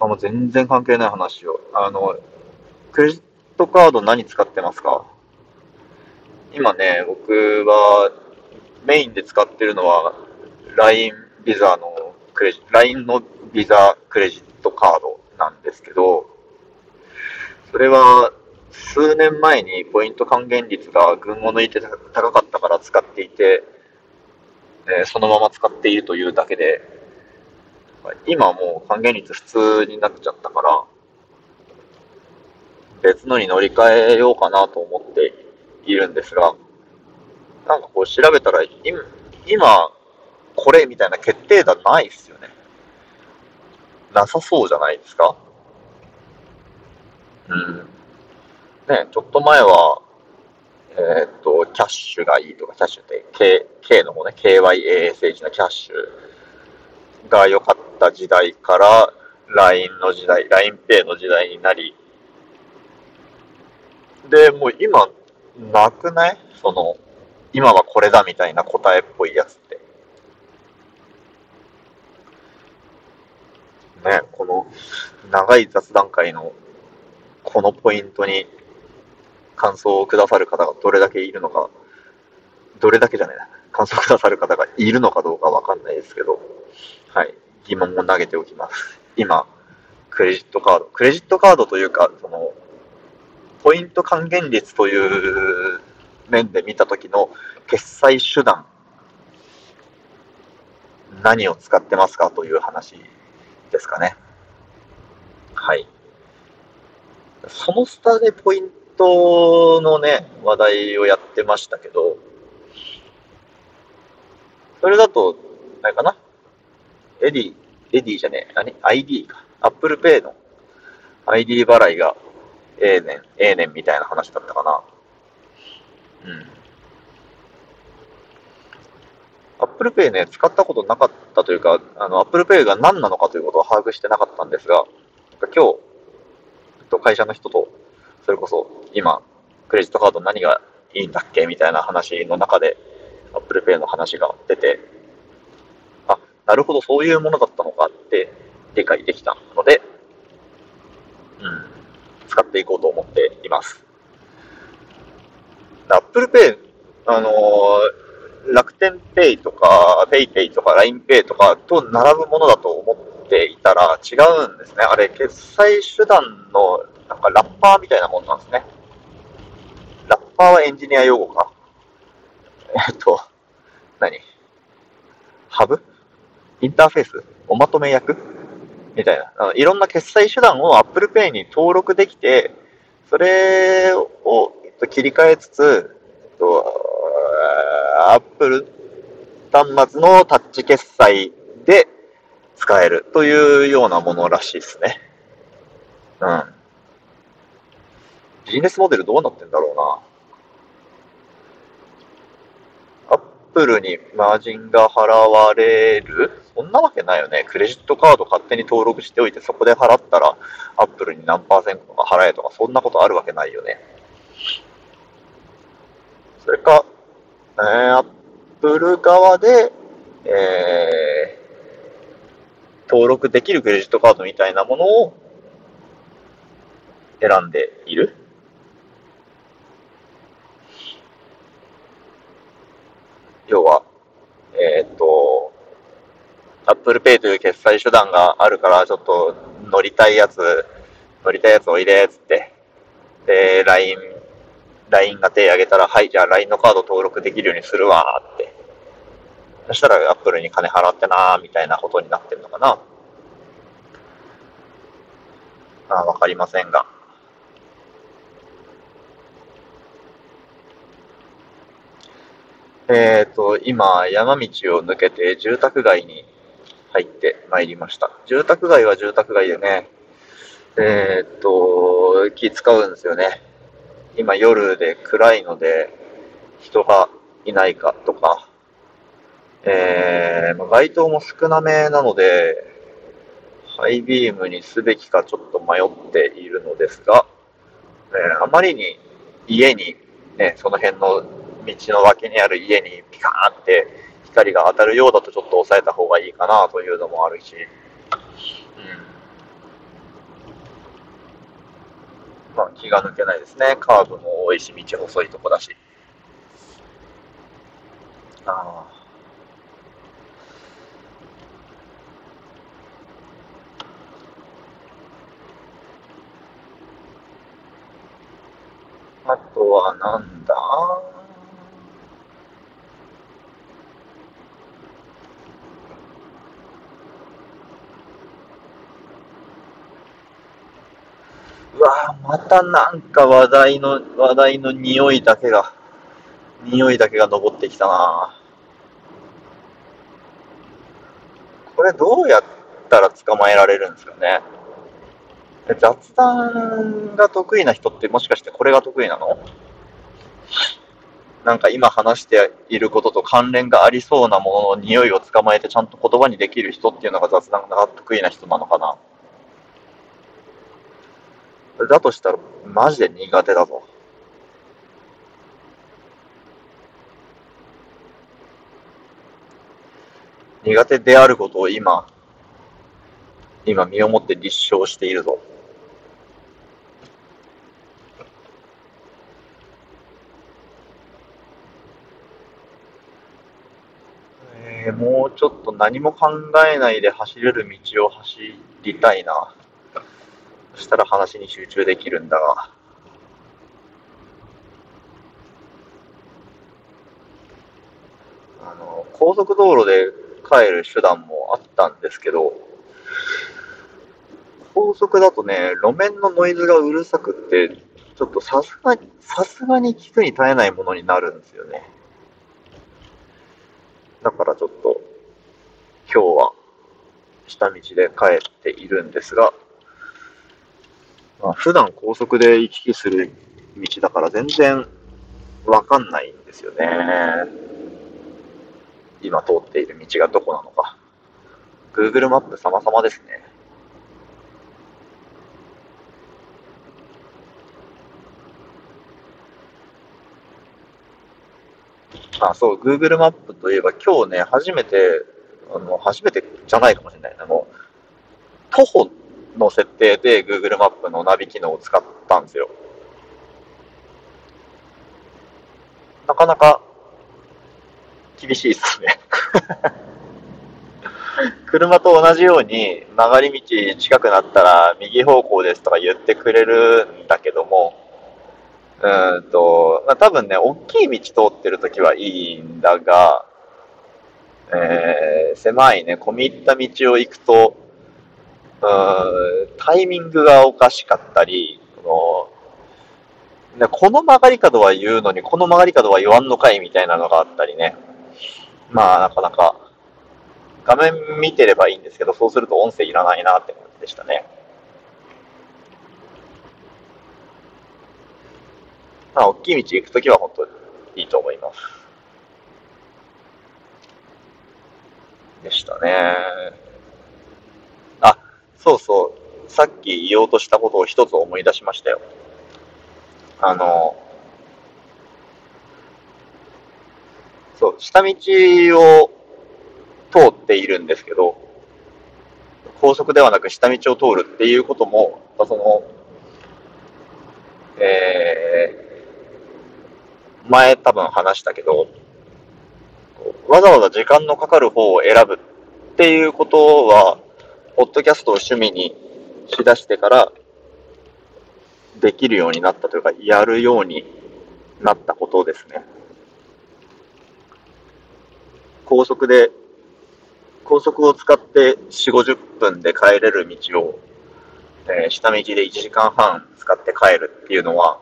あ、もう全然関係ない話を。あの、クレジットカード何使ってますか？今ね、僕はメインで使ってるのは LINE ビザのクレジ、LINE のビザクレジットカードなんですけど、それは数年前にポイント還元率が群を抜いて高かったから使っていて、えー、そのまま使っているというだけで、今もう還元率普通になっちゃったから、別のに乗り換えようかなと思っているんですが、なんかこう調べたら、今、これみたいな決定打ないっすよね。なさそうじゃないですか？うん。ね、ちょっと前は、えー、っと、キャッシュがいいとか、キャッシュって、K, K の方ね、KYASH のキャッシュが良かった時代から、LINE の時代、LINEPay の時代になり、で、もう今、なくない？その、今はこれだみたいな答えっぽいやつって。ね、この長い雑談会のこのポイントに感想をくださる方がどれだけいるのか、どれだけじゃないな、感想をくださる方がいるのかどうかわかんないですけど、はい、疑問も投げておきます。今、クレジットカード、クレジットカードというか、その、ポイント還元率という面で見たときの決済手段、何を使ってますかという話ですかね。はい。そのスタでポイントのね、話題をやってましたけど、それだと、あれかな？ Edy、Edy じゃねえ、何？iD か。Apple Pay の ID 払いがええねん、ええねんみたいな話だったかな。うん。Apple Pay ね、使ったことなかったというか、あの、Apple Pay が何なのかということを把握してなかったんですが、今日、えっと会社の人とそれこそ今、クレジットカード何がいいんだっけ？みたいな話の中で、Apple Pay の話が出て、あ、なるほど、そういうものだったのかって理解できたので、うん、使っていこうと思っています。Apple Pay、あのー、楽天 Pay とか PayPay とか LINEPay とかと並ぶものだと思っていたら違うんですね。あれ、決済手段のなんかラッパーみたいなものなんですね。ラッパーはエンジニア用語か。えっと、何？ハブ？インターフェース？おまとめ役？みたいな。いろんな決済手段を Apple Pay に登録できて、それを切り替えつつ、Apple 端末のタッチ決済で使えるというようなものらしいですね。うん。ビジネスモデルどうなってんだろうな。プルにマージンが払われる？そんなわけないよね。クレジットカード勝手に登録しておいて、そこで払ったら、アップルに何パーセントが払えとか、そんなことあるわけないよね。それか、えー、アップル側で、えー、登録できるクレジットカードみたいなものを選んでいる要は、えー、っと、Apple Pay という決済手段があるから、ちょっと乗りたいやつ、乗りたいやつおいで、つって。で、LINE、LINE が手挙げたら、はい、じゃあ LINE のカード登録できるようにするわ、って。そしたら Apple に金払ってなみたいなことになってるのかな。あわかりませんが。えっ、ー、と、今、山道を抜けて住宅街に入ってまいりました。住宅街は住宅街でね、えっ、ー、と、気使うんですよね。今夜で暗いので、人がいないかとか、えー、街灯も少なめなので、ハイビームにすべきかちょっと迷っているのですが、えー、あまりに家にね、その辺の道の脇にある家にピカーンって光が当たるようだとちょっと抑えた方がいいかなというのもあるし、うん。まあ気が抜けないですね。カーブも多いし、道細いとこだし。ああ。あとはなんだ？うわまたなんか話題の、話題の匂いだけが、匂いだけが登ってきたな。これどうやったら捕まえられるんですかね。雑談が得意な人ってもしかしてこれが得意なの？なんか今話していることと関連がありそうなものの匂いを捕まえてちゃんと言葉にできる人っていうのが雑談が得意な人なのかな。だとしたら、マジで苦手だぞ。苦手であることを今、今身をもって立証しているぞ。えー、もうちょっと何も考えないで走れる道を走りたいな。したら話に集中できるんだが。あの、高速道路で帰る手段もあったんですけど、高速だとね、路面のノイズがうるさくって、ちょっとさすがに、さすがに聞くに耐えないものになるんですよね。だからちょっと、今日は下道で帰っているんですが、まあ、普段高速で行き来する道だから全然わかんないんですよね。今通っている道がどこなのか。Google マップ様々ですね。あ、そう、Google マップといえば今日ね、初めて、あの、初めてじゃないかもしれない。あの、徒歩の設定で Google マップのナビ機能を使ったんですよ。なかなか厳しいですね [laughs] 車と同じように曲がり道近くなったら右方向ですとか言ってくれるんだけども、うんと、まあ、多分ね、大きい道通ってる時はいいんだが、えー、狭いね、込み入った道を行くと、タイミングがおかしかったり、この、ね、この曲がり角は言うのに、この曲がり角は言わんのかいみたいなのがあったりね。まあ、なかなか、画面見てればいいんですけど、そうすると音声いらないなって感じでしたね。まあ、大きい道行くときは本当にいいと思います。でしたね。そうそう。さっき言おうとしたことを一つ思い出しましたよ。あの、そう、下道を通っているんですけど、高速ではなく下道を通るっていうことも、その、えー、前多分話したけど、わざわざ時間のかかる方を選ぶっていうことは、ポッドキャストを趣味にしだしてから、できるようになったというか、やるようになったことですね。高速で高速を使って4、50分で帰れる道を、えー、下道で1時間半使って帰るっていうのは、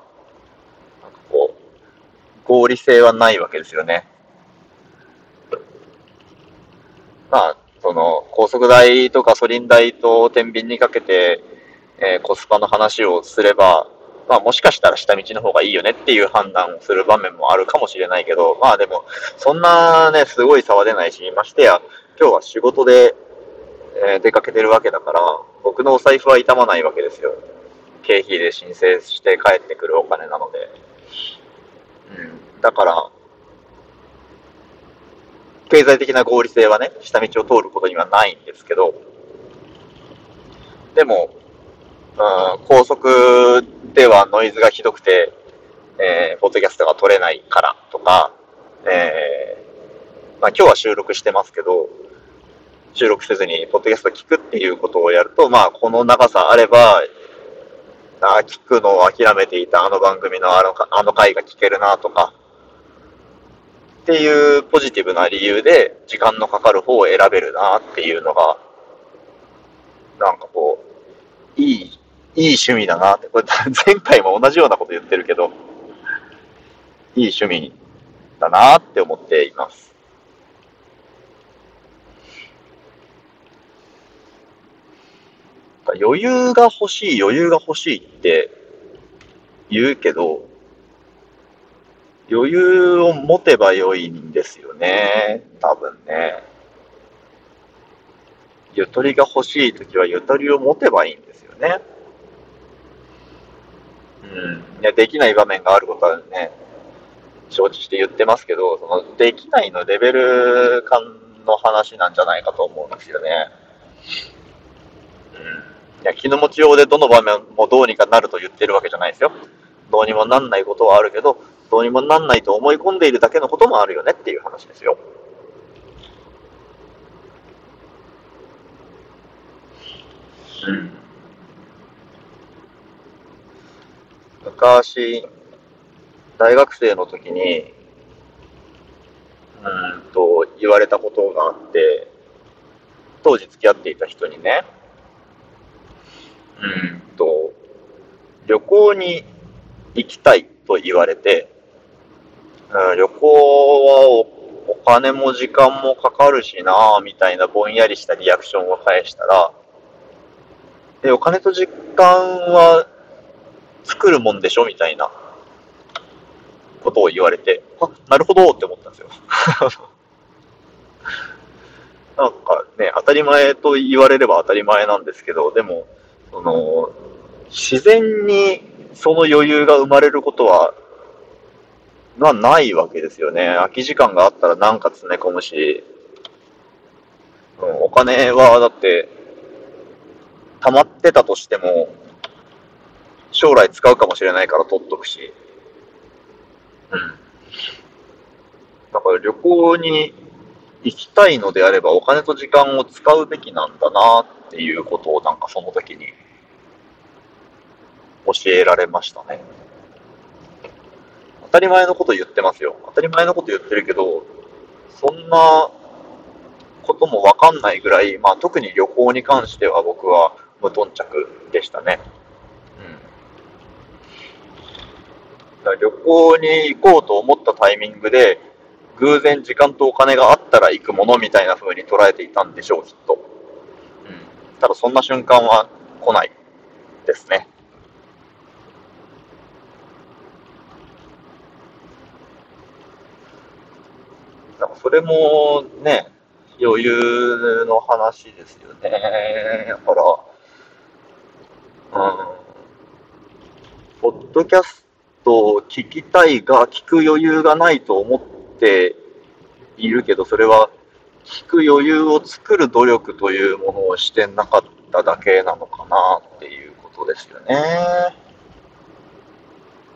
なんかこう、合理性はないわけですよね。まあ、その、高速代とかソリン代と天秤にかけて、えー、コスパの話をすれば、まあもしかしたら下道の方がいいよねっていう判断をする場面もあるかもしれないけど、まあでも、そんなね、すごい差は出ないし、ましてや、今日は仕事で、えー、出かけてるわけだから、僕のお財布は痛まないわけですよ。経費で申請して帰ってくるお金なので。うん。だから、経済的な合理性はね、下道を通ることにはないんですけど、でも、うん、高速ではノイズがひどくて、えー、ポッドキャストが取れないからとか、えー、まあ今日は収録してますけど、収録せずに、ポッドキャスト聞くっていうことをやると、まあ、この長さあれば、あ聞くのを諦めていたあの番組のあのあの回が聞けるなとか、っていうポジティブな理由で、時間のかかる方を選べるなっていうのが、なんかこう、いい、いい趣味だなって、これ [laughs] 前回も同じようなこと言ってるけど、いい趣味だなって思っています。余裕が欲しい、余裕が欲しいって言うけど、余裕を持てば良いんですよね。多分ね。ゆとりが欲しいときはゆとりを持てばいいんですよね。うん。いや、できない場面があることはね、承知して言ってますけど、その、できないのレベル感の話なんじゃないかと思うんですよね。うん。いや、気の持ちようでどの場面もどうにかなると言ってるわけじゃないですよ。どうにもなんないことはあるけど、どうにもなんないと思い込んでいるだけのこともあるよねっていう話ですよ。うん。昔、大学生の時に、うんと、言われたことがあって、当時付き合っていた人にね、うんと、旅行に行きたいと言われて、うん、旅行はおお金も時間もかかるしなみたいなぼんやりしたリアクションを返したら、え、お金と時間は作るもんでしょみたいなことを言われて、あ、なるほどって思ったんですよ。[laughs] なんかね、当たり前と言われれば当たり前なんですけど、でも、その、自然にその余裕が生まれることは、まあ、ないわけですよね。空き時間があったらなんか詰め込むし、うん、お金はだって、溜まってたとしても、将来使うかもしれないから取っとくし、うん。だから旅行に行きたいのであればお金と時間を使うべきなんだなっていうことをなんかその時に教えられましたね。当たり前のこと言ってますよ。当たり前のこと言ってるけど、そんなこともわかんないぐらい、まあ特に旅行に関しては僕は無頓着でしたね。うん。だ旅行に行こうと思ったタイミングで、偶然時間とお金があったら行くものみたいな風に捉えていたんでしょう、きっと。うん。ただそんな瞬間は来ないですね。だかそれもね、余裕の話ですよね。だから、うん。ポッドキャストを聞きたいが、聞く余裕がないと思っているけど、それは聞く余裕を作る努力というものをしてなかっただけなのかなっていうことですよね。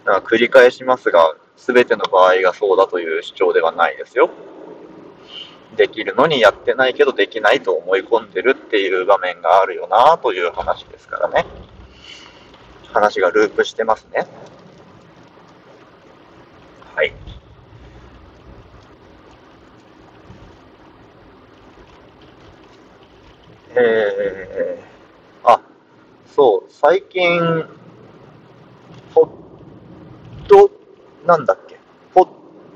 だから繰り返しますが、すべての場合がそうだという主張ではないですよ。できるのにやってないけどできないと思い込んでるっていう場面があるよなという話ですからね。話がループしてますね。はい。えー、あ、そう、最近、ポッド、なんだっけ、ポッ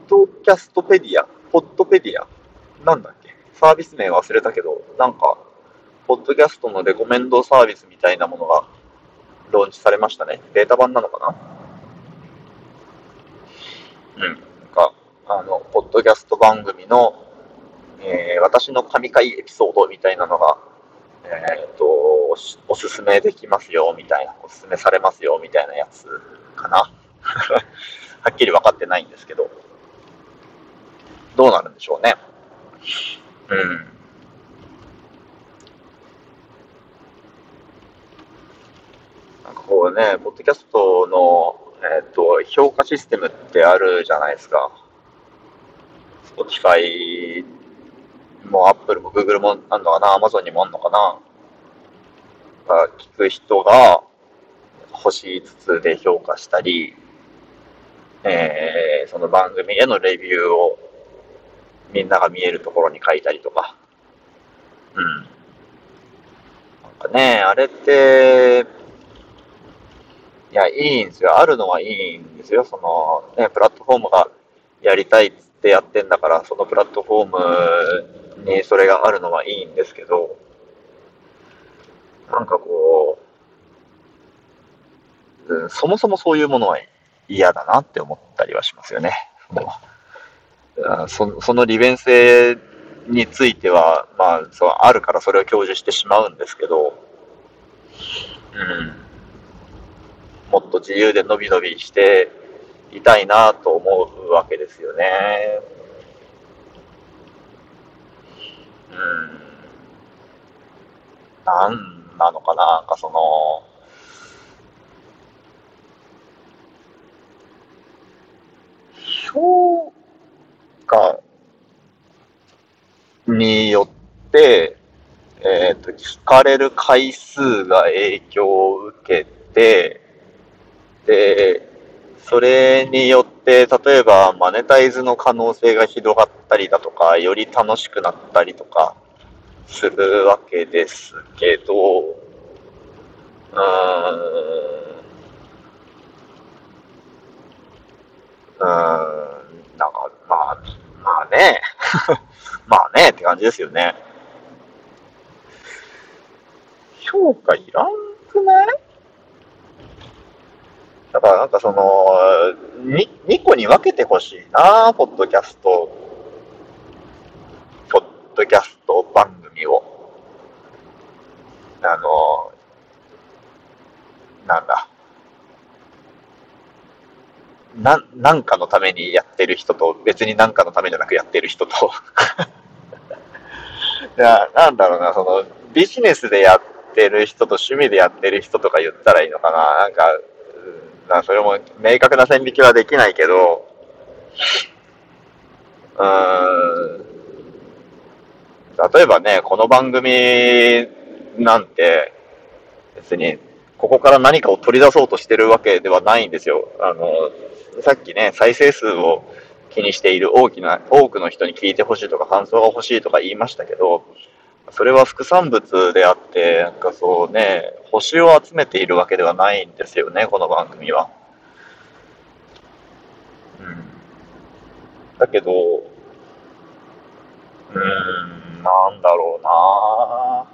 ドキャストペディア、ポッドペディア？なんだっけ？サービス名忘れたけど、なんか、ポッドキャストのレコメンドサービスみたいなものがローンチされましたね。ベータ版なのかな？うん。なんか、あの、ポッドキャスト番組の、えー、私の神回エピソードみたいなのが、えっ、ー、と、おすすめできますよ、みたいな、おすすめされますよ、みたいなやつかな？はっきり分かってないんですけど、どうなるんでしょうね。うん。なんかこうね、ポッドキャストの、えっ、ー、と、評価システムってあるじゃないですか。Spotify も Apple も Google もあんのかな ?Amazon にもあんのかな聞く人が星5つで評価したり、えー、その番組へのレビューをみんなが見えるところに書いたりとか。うん。なんかね、あれって、いや、いいんですよ。あるのはいいんですよ。その、ね、プラットフォームがやりたいってやってんだから、そのプラットフォームにそれがあるのはいいんですけど、なんかこう、うん、そもそもそういうものはいい嫌だなって思ったりはしますよね。そその利便性については、まあ、そうあるからそれを享受してしまうんですけど、うん、もっと自由で伸び伸びしていたいなと思うわけですよね。うん。なんなのかな、なんかその、評価によって、えっ、ー、と、聞かれる回数が影響を受けて、で、それによって、例えばマネタイズの可能性が広がったりだとか、より楽しくなったりとかするわけですけど、うーん、うん、なんか、まあ、まあね、[laughs] まあねって感じですよね。評価いらんくない？だからなんかその、2, 2個に分けてほしいな、ポッドキャスト、ポッドキャスト番組を。あの、なんだ？な、なんかのためにやってる人と、別になんかのためじゃなくやってる人と [laughs] いや、なんだろうな、その、ビジネスでやってる人と趣味でやってる人とか言ったらいいのかな。なんか、なそれも明確な線引きはできないけど、うーん、例えばね、この番組なんて、別に、ここから何かを取り出そうとしてるわけではないんですよ。あの、さっきね、再生数を気にしている大きな、多くの人に聞いてほしいとか感想が欲しいとか言いましたけど、それは副産物であって、なんかそうね、星を集めているわけではないんですよね、この番組は。うん。だけど、うーん、なんだろうなな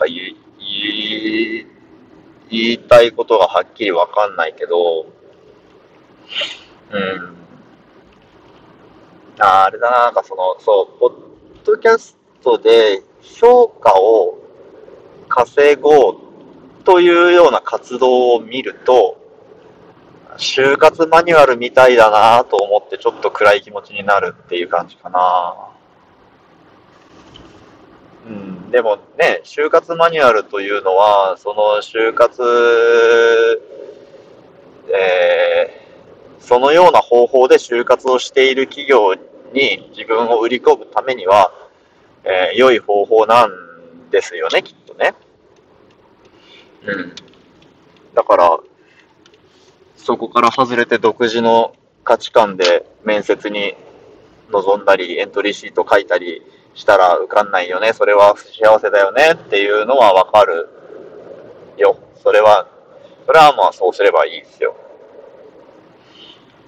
んか言い、言い、言いたいことがはっきりわかんないけど、うん。ああれだな、なんかその、そう、ポッドキャストで評価を稼ごうというような活動を見ると、就活マニュアルみたいだなと思ってちょっと暗い気持ちになるっていう感じかな。うん、でもね、就活マニュアルというのは、その就活、えー、そのような方法で就活をしている企業に自分を売り込むためには、えー、良い方法なんですよね、きっとね。うん。だから、そこから外れて独自の価値観で面接に臨んだり、エントリーシート書いたりしたら受かんないよね。それは幸せだよねっていうのはわかるよ。それは、それはまあそうすればいいですよ。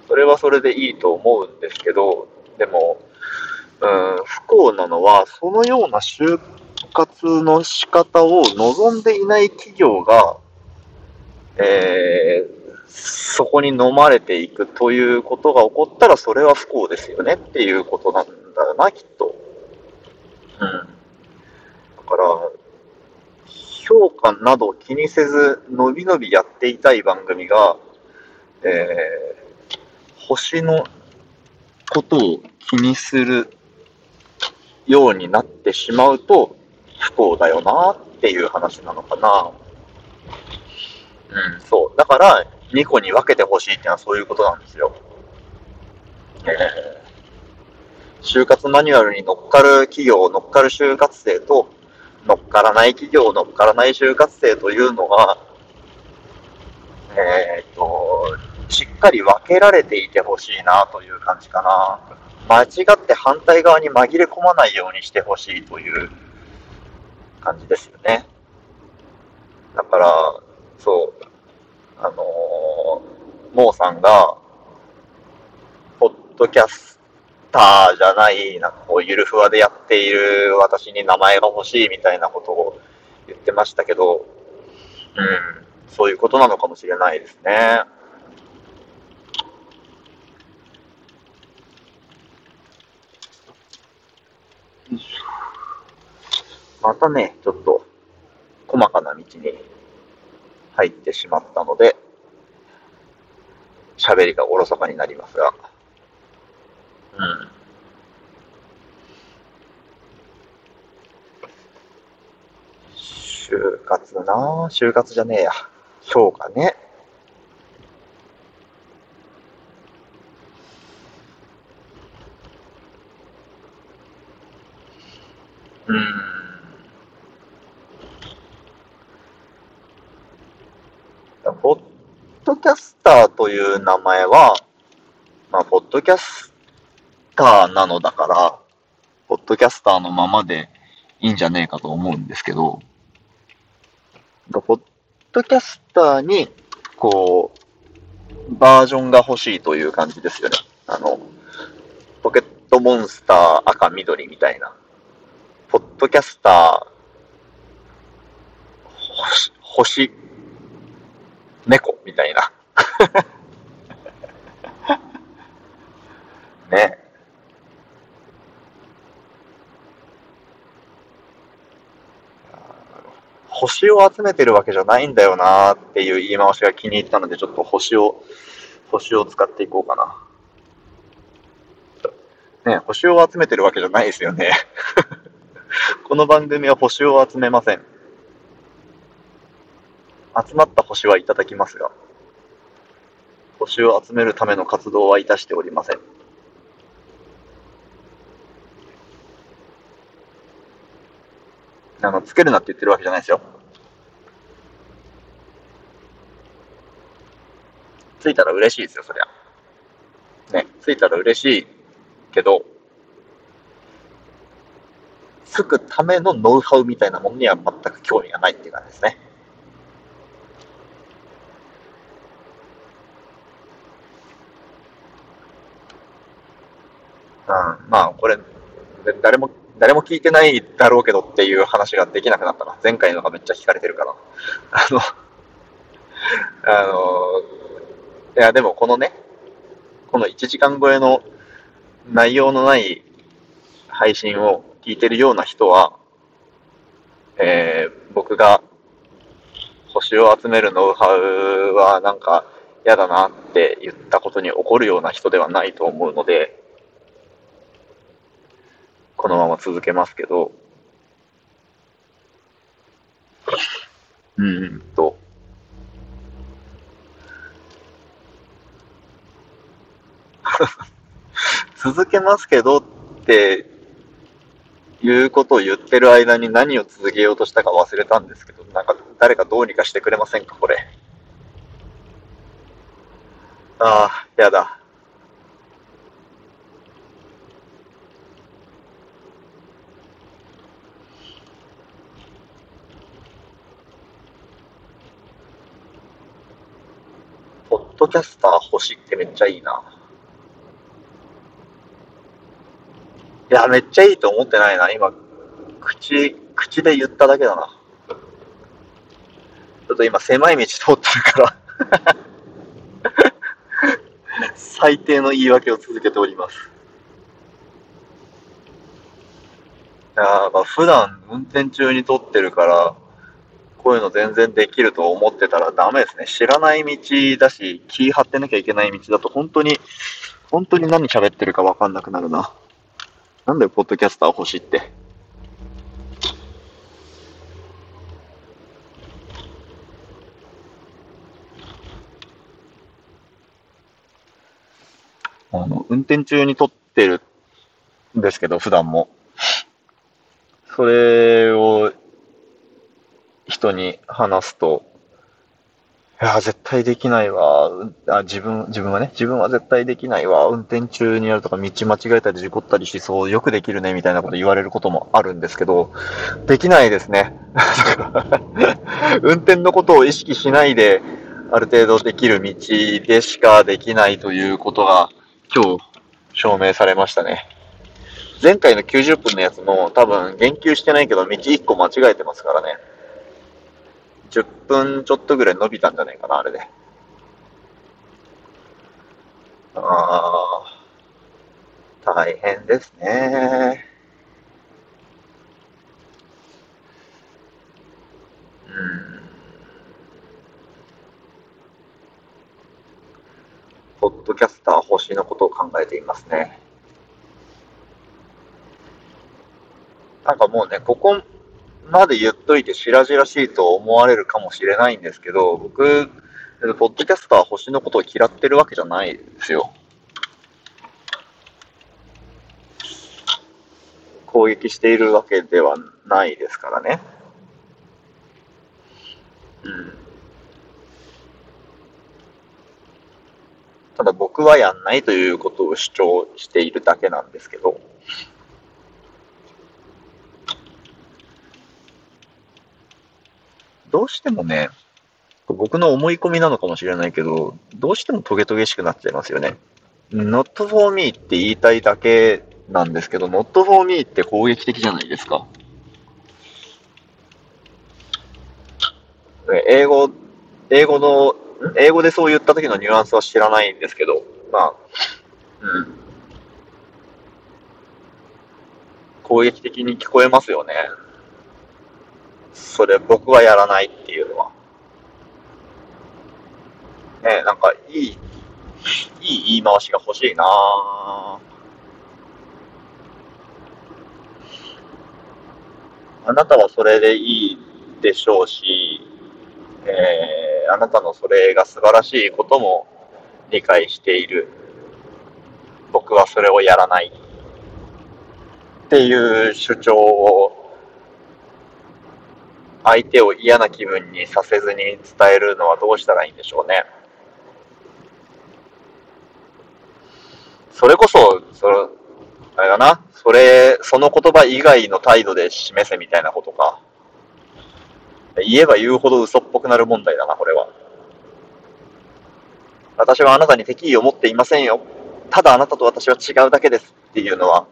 それはそれでいいと思うんですけど、でも、うん、不幸なのは、そのような就活の仕方を望んでいない企業が、えー、そこに飲まれていくということが起こったら、それは不幸ですよねっていうことなんだよな、きっと。うん。だから、評価など気にせず、のびのびやっていたい番組が、えー、星のことを気にするようになってしまうと、不幸だよなっていう話なのかな。うん、そう。だから、2個に分けてほしいっていうのはそういうことなんですよ。えー、就活マニュアルに乗っかる企業、乗っかる就活生と、乗っからない企業、乗っからない就活生というのが、えー、っと、しっかり分けられていてほしいなという感じかな。間違って反対側に紛れ込まないようにしてほしいという感じですよね。だから、そう、あのー、モーさんが、ポッドキャストターじゃない、なんかこう、ゆるふわでやっている私に名前が欲しいみたいなことを言ってましたけど、うん、そういうことなのかもしれないですね。またね、ちょっと、細かな道に入ってしまったので、喋りがおろそかになりますが、うん。就活な。就活じゃねえや。評価ね。うん。ポッドキャスターという名前は、まあ、ポッドキャスターなのだから、ポッドキャスターのままでいいんじゃねえかと思うんですけど、ポッドキャスターに、こう、バージョンが欲しいという感じですよね。あの、ポケットモンスター赤緑みたいな。ポッドキャスター、星、猫みたいな。[laughs] ね。星を集めてるわけじゃないんだよなっていう言い回しが気に入ったので、ちょっと星を、星を使っていこうかな。ね、星を集めてるわけじゃないですよね。[laughs] この番組は星を集めません。集まった星はいただきますが、星を集めるための活動はいたしておりません。あの、つけるなって言ってるわけじゃないですよ。ついたら嬉しいですよ、そりゃ。ね、ついたら嬉しいけど、つくためのノウハウみたいなものには全く興味がないっていう感じですね。うん、まあ、これ、誰も、誰も聞いてないだろうけどっていう話ができなくなったな。前回のがめっちゃ聞かれてるから。あの、あの、いや、でもこのね、この1時間超えの内容のない配信を聞いてるような人は、えー、僕が星を集めるノウハウはなんか嫌だなって言ったことに怒るような人ではないと思うので、このまま続けますけど、うんと、[laughs] 続けますけどっていうことを言ってる間に何を続けようとしたか忘れたんですけど、なんか誰かどうにかしてくれませんか、これ。ああ、やだ。ポッドキャスター欲しいってめっちゃいいな。いや、めっちゃいいと思ってないな。今、口、口で言っただけだな。ちょっと今、狭い道通ってるから [laughs] 最低の言い訳を続けております。いやまあ普段運転中に撮ってるから、こういうの全然できると思ってたらダメですね。知らない道だし、気張ってなきゃいけない道だと本当に、本当に何喋ってるかわかんなくなるな。なんだよ、ポッドキャスター欲しいって？あの、運転中に撮ってるんですけど、普段も。それを人に話すと、や、絶対できないわ。あ自分、自分はね、自分は絶対できないわ。運転中にやるとか、道間違えたり事故ったりしそう、よくできるね、みたいなこと言われることもあるんですけど、できないですね。[laughs] 運転のことを意識しないで、ある程度できる道でしかできないということが、今日、証明されましたね。前回の90分のやつも多分言及してないけど道1個間違えてますからね。10分ちょっとぐらい伸びたんじゃないかな、あれで。ああ、大変ですね。うん。ポッドキャスター星のことを考えていますね。なんかもうね、ここまで言っといて白々しいと思われるかもしれないんですけど、僕、ポッドキャスター星のことを嫌ってるわけじゃないですよ。攻撃しているわけではないですからね。うん。ただ僕はやんないということを主張しているだけなんですけど。どうしてもね、僕の思い込みなのかもしれないけど、どうしてもトゲトゲしくなっちゃいますよね。not for me って言いたいだけなんですけど、not for me って攻撃的じゃないですか。英語、英語の、英語でそう言った時のニュアンスは知らないんですけど、まあ、うん。攻撃的に聞こえますよね。それ僕はやらないっていうのは。ねなんかいい、いい言い回しが欲しいなあなたはそれでいいでしょうし、えー、あなたのそれが素晴らしいことも理解している。僕はそれをやらない。っていう主張を相手を嫌な気分にさせずに伝えるのはどうしたらいいんでしょうね。それこそ、その、あれだな、それ、その言葉以外の態度で示せみたいなことか。言えば言うほど嘘っぽくなる問題だな、これは。私はあなたに敵意を持っていませんよ。ただあなたと私は違うだけですっていうのは、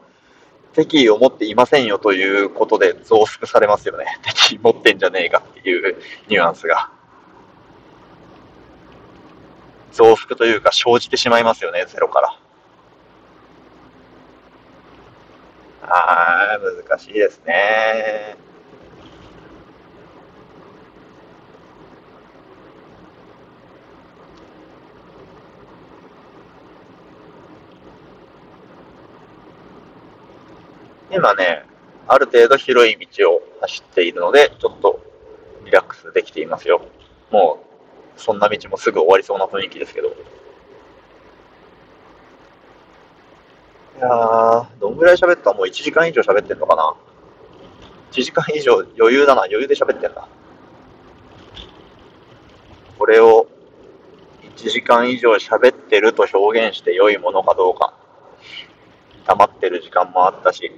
敵意を持っていませんよということで増幅されますよね。[laughs] 敵意持ってんじゃねえかっていうニュアンスが。増幅というか生じてしまいますよね、ゼロから。ああ、難しいですね。今ね、ある程度広い道を走っているので、ちょっとリラックスできていますよ。もう、そんな道もすぐ終わりそうな雰囲気ですけど。いやー、どんぐらい喋った？もう1時間以上喋ってんのかな ?1 時間以上余裕だな、余裕で喋ってんだ。これを1時間以上喋ってると表現して良いものかどうか。溜まってる時間もあったし、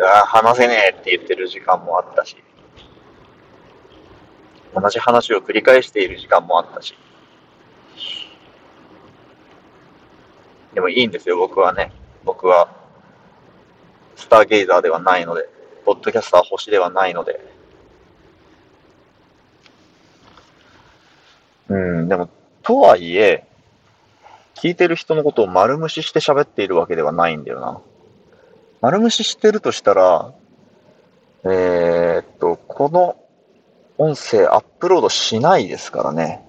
あ話せねえって言ってる時間もあったし、同じ話を繰り返している時間もあったし。でもいいんですよ、僕はね。僕は、スターゲイザーではないので、ポッドキャスター星ではないので。うん、でも、とはいえ、聞いてる人のことを丸無視して喋っているわけではないんだよな。丸無視してるとしたら、えー、っと、この音声アップロードしないですからね。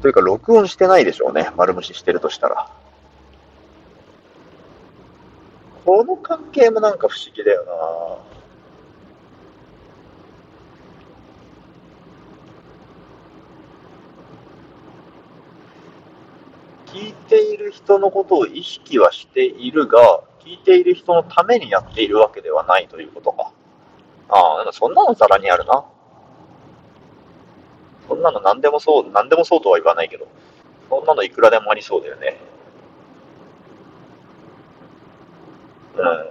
というか、録音してないでしょうね。丸無視してるとしたら。この関係もなんか不思議だよな聞いている人のことを意識はしているが、聞いている人のためにやっているわけではないということか。ああ、そんなのざらにあるな。そんなの何でもそう、何でもそうとは言わないけど、そんなのいくらでもありそうだよね。うん。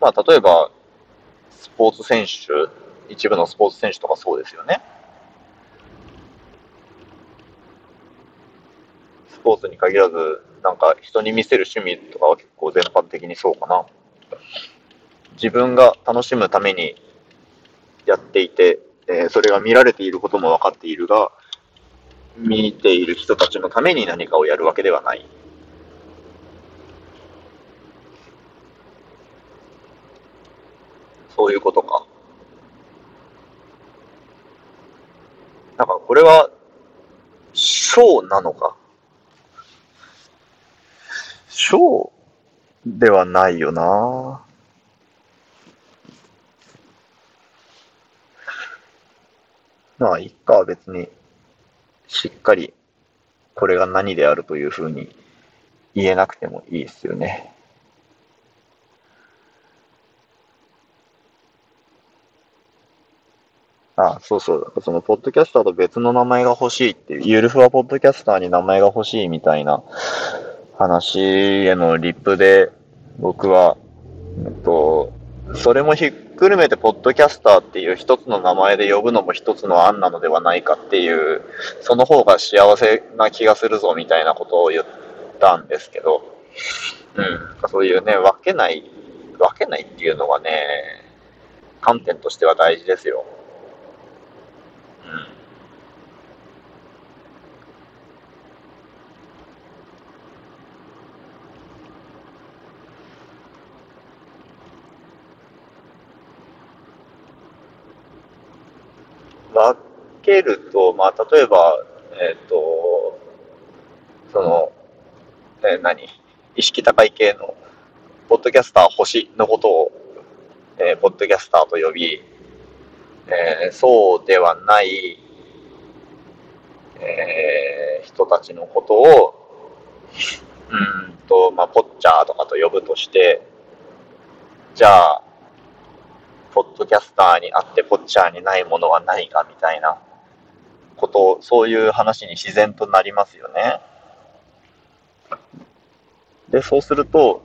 まあ、例えば、スポーツ選手一部のスポーツ選手とかそうですよね。スポーツに限らず、なんか人に見せる趣味とかは結構全般的にそうかな。自分が楽しむためにやっていて、えー、それが見られていることも分かっているが、見ている人たちのために何かをやるわけではない。そういうことか。なんかこれは、ショーなのか？ショーではないよなまあ、いっか、別に、しっかり、これが何であるというふうに言えなくてもいいですよね。あ、そうそう。その、ポッドキャスターと別の名前が欲しいっていう、ゆるふわポッドキャスターに名前が欲しいみたいな話へのリップで、僕は、えっと、それもひっくるめて、ポッドキャスターっていう一つの名前で呼ぶのも一つの案なのではないかっていう、その方が幸せな気がするぞみたいなことを言ったんですけど、うん、そういうね、分けない、分けないっていうのはね、観点としては大事ですよ。分けると、まあ、例えば、えっ、ー、と、その、えー、何？意識高い系のポッドキャスター星のことを、えー、ポッドキャスターと呼び、えー、そうではない、えー、人たちのことを、うんと、まあ、ポッチャーとかと呼ぶとして、じゃあ、ポッドキャスターにあってポッチャーにないものはないかみたいなこと、そういう話に自然となりますよね。で、そうすると、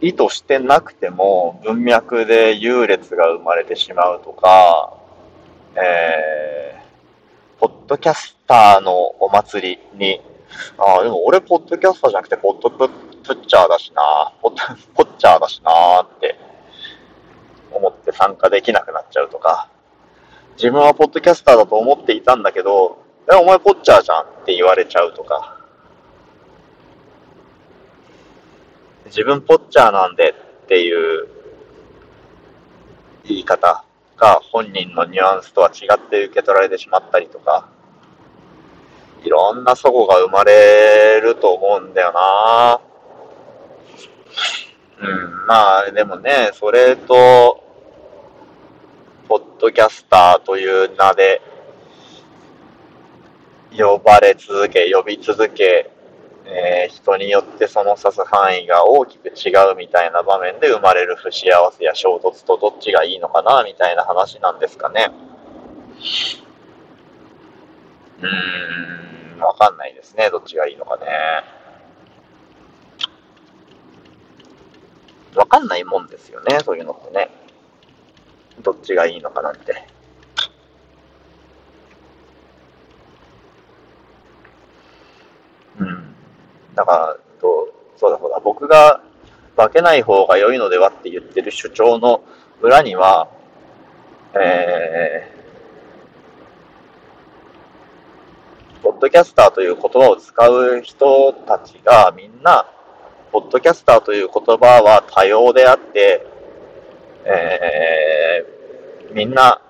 意図してなくても文脈で優劣が生まれてしまうとか、えー、ポッドキャスターのお祭りに、ああ、でも俺ポッドキャスターじゃなくてポッドプッチャーだしな、ポッポッチャーだしなって参加できなくなっちゃうとか、自分はポッドキャスターだと思っていたんだけど、え、お前ポッチャーじゃんって言われちゃうとか、自分ポッチャーなんでっていう言い方が本人のニュアンスとは違って受け取られてしまったりとか、いろんな齟齬が生まれると思うんだよな。うん、まあでもね、それと、ドキャスターという名で呼ばれ続け、呼び続け、えー、人によってその指す範囲が大きく違うみたいな場面で生まれる不幸せや衝突とどっちがいいのかなみたいな話なんですかね。うーん、わかんないですね。どっちがいいのかね。わかんないもんですよね。そういうのってね。どっちがいいのかなんて。うんだから、とそうだそうだ、僕が分けない方が良いのではって言ってる主張の裏には、えー、ポッドキャスターという言葉を使う人たちがみんな、ポッドキャスターという言葉は多様であって、えー、みんな、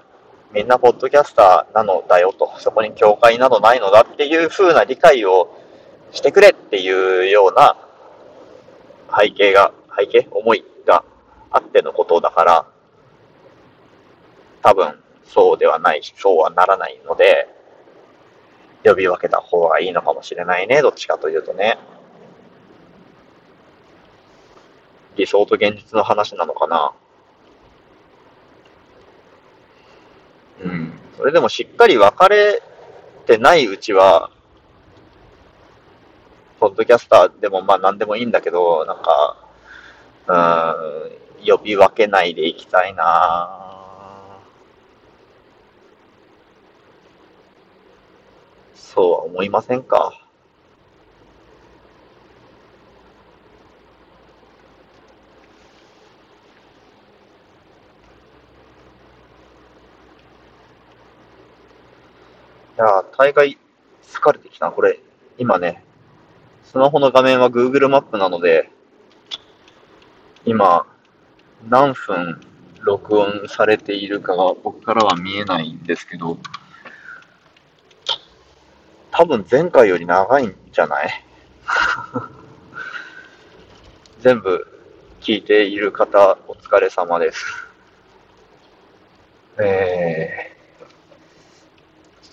みんなポッドキャスターなのだよと、そこに境界などないのだっていう風な理解をしてくれっていうような背景が、背景思いがあってのことだから、多分そうではないし、そうはならないので、呼び分けた方がいいのかもしれないね、どっちかというとね。理想と現実の話なのかな。うん。それでもしっかり分かれてないうちは、ポッドキャスターでもまあ何でもいいんだけど、なんか、うん、呼び分けないでいきたいなそうは思いませんか？や大概疲れてきたこれ、今ね、スマホの画面は Google マップなので、今、何分録音されているかが僕からは見えないんですけど、多分前回より長いんじゃない？[laughs] 全部聞いている方、お疲れ様です。えー、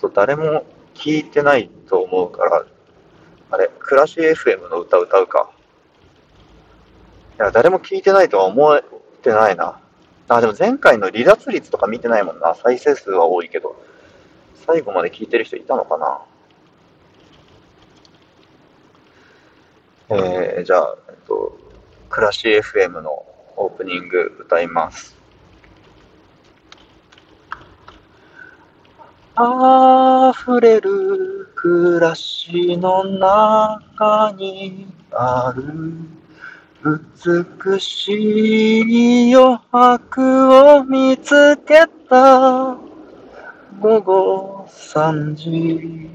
と誰も聞いてないと思うから、あれ、クラシ FM の歌歌うか。いや、誰も聞いてないとは思ってないな。あ、でも前回の離脱率とか見てないもんな。再生数は多いけど。最後まで聞いてる人いたのかなえー、じゃあ、えっと、クラシ FM のオープニング歌います。溢れる暮らしの中にある美しい余白を見つけた。午後3時。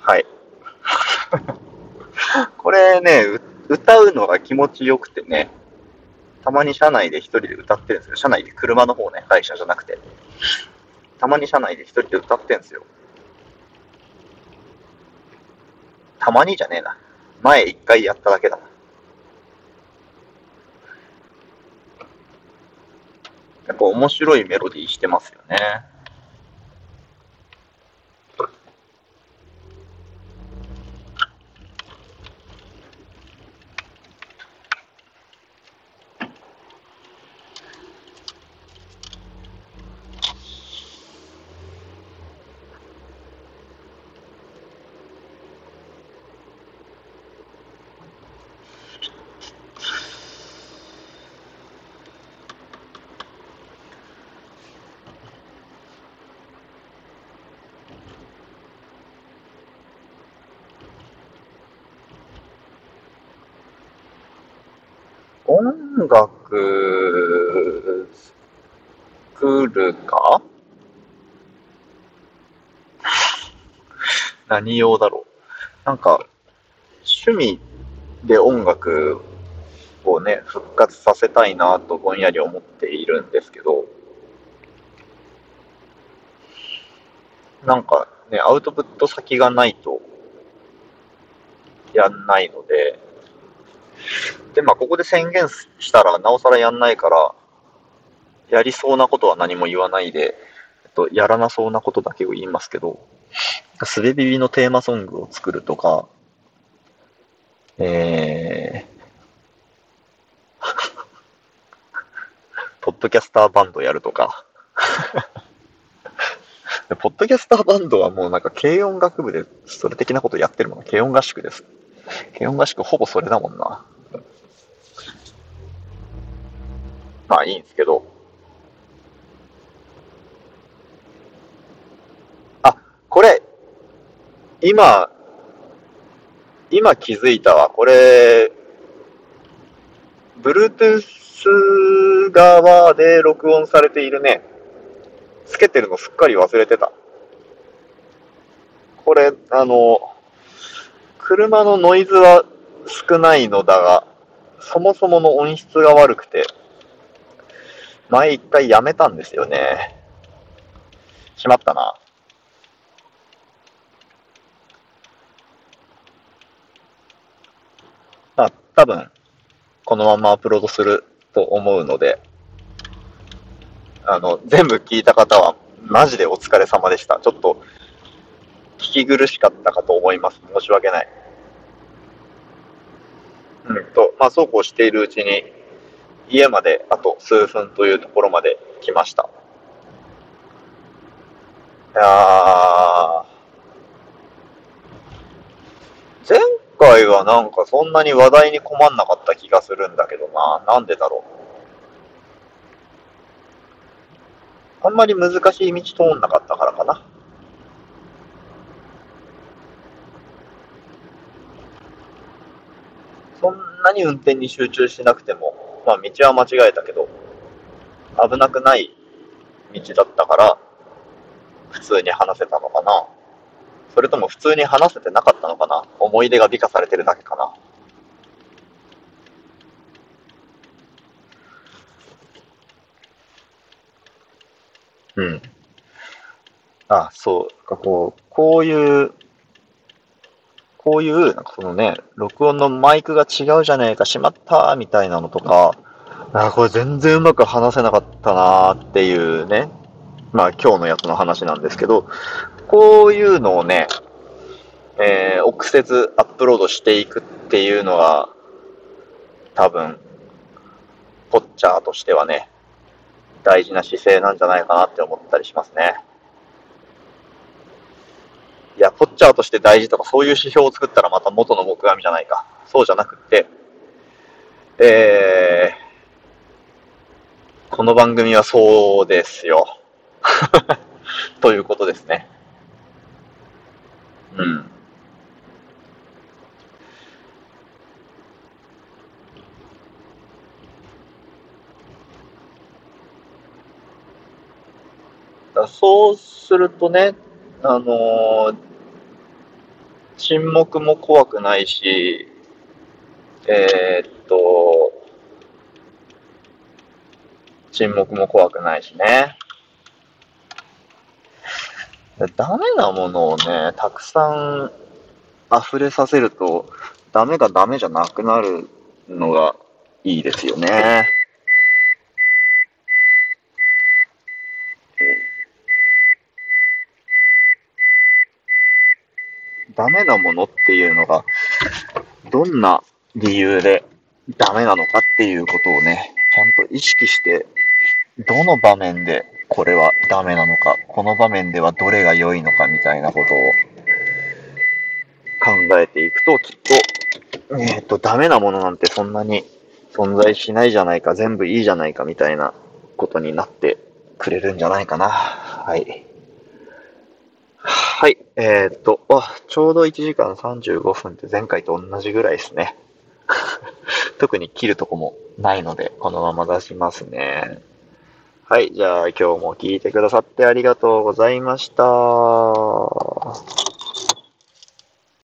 はい。[laughs] これね歌うのが気持ちよくてね。たまに車内で一人で歌ってるんですよ。車内で車の方ね、会社じゃなくて。たまに車内で一人で歌ってんですよ。たまにじゃねえな。前一回やっただけだ。やっぱ面白いメロディーしてますよね。音楽、作るか何用だろう。なんか、趣味で音楽をね、復活させたいなとぼんやり思っているんですけど、なんかね、アウトプット先がないとやんないので、で、まあ、ここで宣言したら、なおさらやんないから、やりそうなことは何も言わないで、えっと、やらなそうなことだけを言いますけど、スレビビのテーマソングを作るとか、えー、[laughs] ポッドキャスターバンドやるとか、[laughs] ポッドキャスターバンドはもうなんか軽音楽部でそれ的なことやってるもん。軽音合宿です。軽音合宿ほぼそれだもんな。まあいいんですけど。あ、これ、今、今気づいたわ。これ、Bluetooth 側で録音されているね。つけてるのすっかり忘れてた。これ、あの、車のノイズは少ないのだが、そもそもの音質が悪くて、前一回やめたんですよね。しまったな。まあ、多分、このままアップロードすると思うので、あの、全部聞いた方は、マジでお疲れ様でした。ちょっと、聞き苦しかったかと思います。申し訳ない。うんと、まあ、そうこうしているうちに、家まであと数分というところまで来ました。いや前回はなんかそんなに話題に困んなかった気がするんだけどな。なんでだろう。あんまり難しい道通んなかったからかな。そんなに運転に集中しなくても、まあ道は間違えたけど、危なくない道だったから、普通に話せたのかな。それとも普通に話せてなかったのかな？思い出が美化されてるだけかな？うん。あ、そうか、こう、こういうこういう、なんかそのね、録音のマイクが違うじゃねえか、しまったみたいなのとか、あこれ全然うまく話せなかったなーっていうね、まあ今日のやつの話なんですけど、こういうのをね、えー、臆せずアップロードしていくっていうのが、多分、ポッチャーとしてはね、大事な姿勢なんじゃないかなって思ったりしますね。いや、ポッチャーとして大事とかそういう指標を作ったらまた元の木阿弥じゃないか。そうじゃなくって、えー、この番組はそうですよ。[laughs] ということですね。うん。そうするとね、あのー沈黙も怖くないし、えー、っと、沈黙も怖くないしね。ダメなものをね、たくさん溢れさせると、ダメがダメじゃなくなるのがいいですよね。ダメなものっていうのが、どんな理由でダメなのかっていうことをね、ちゃんと意識して、どの場面でこれはダメなのか、この場面ではどれが良いのかみたいなことを考えていくと、きっと、えっ、と、ダメなものなんてそんなに存在しないじゃないか、全部いいじゃないかみたいなことになってくれるんじゃないかな。はい。はい。えー、っと、あ、ちょうど1時間35分って前回と同じぐらいですね。[laughs] 特に切るとこもないので、このまま出しますね。はい。じゃあ今日も聞いてくださってありがとうございました。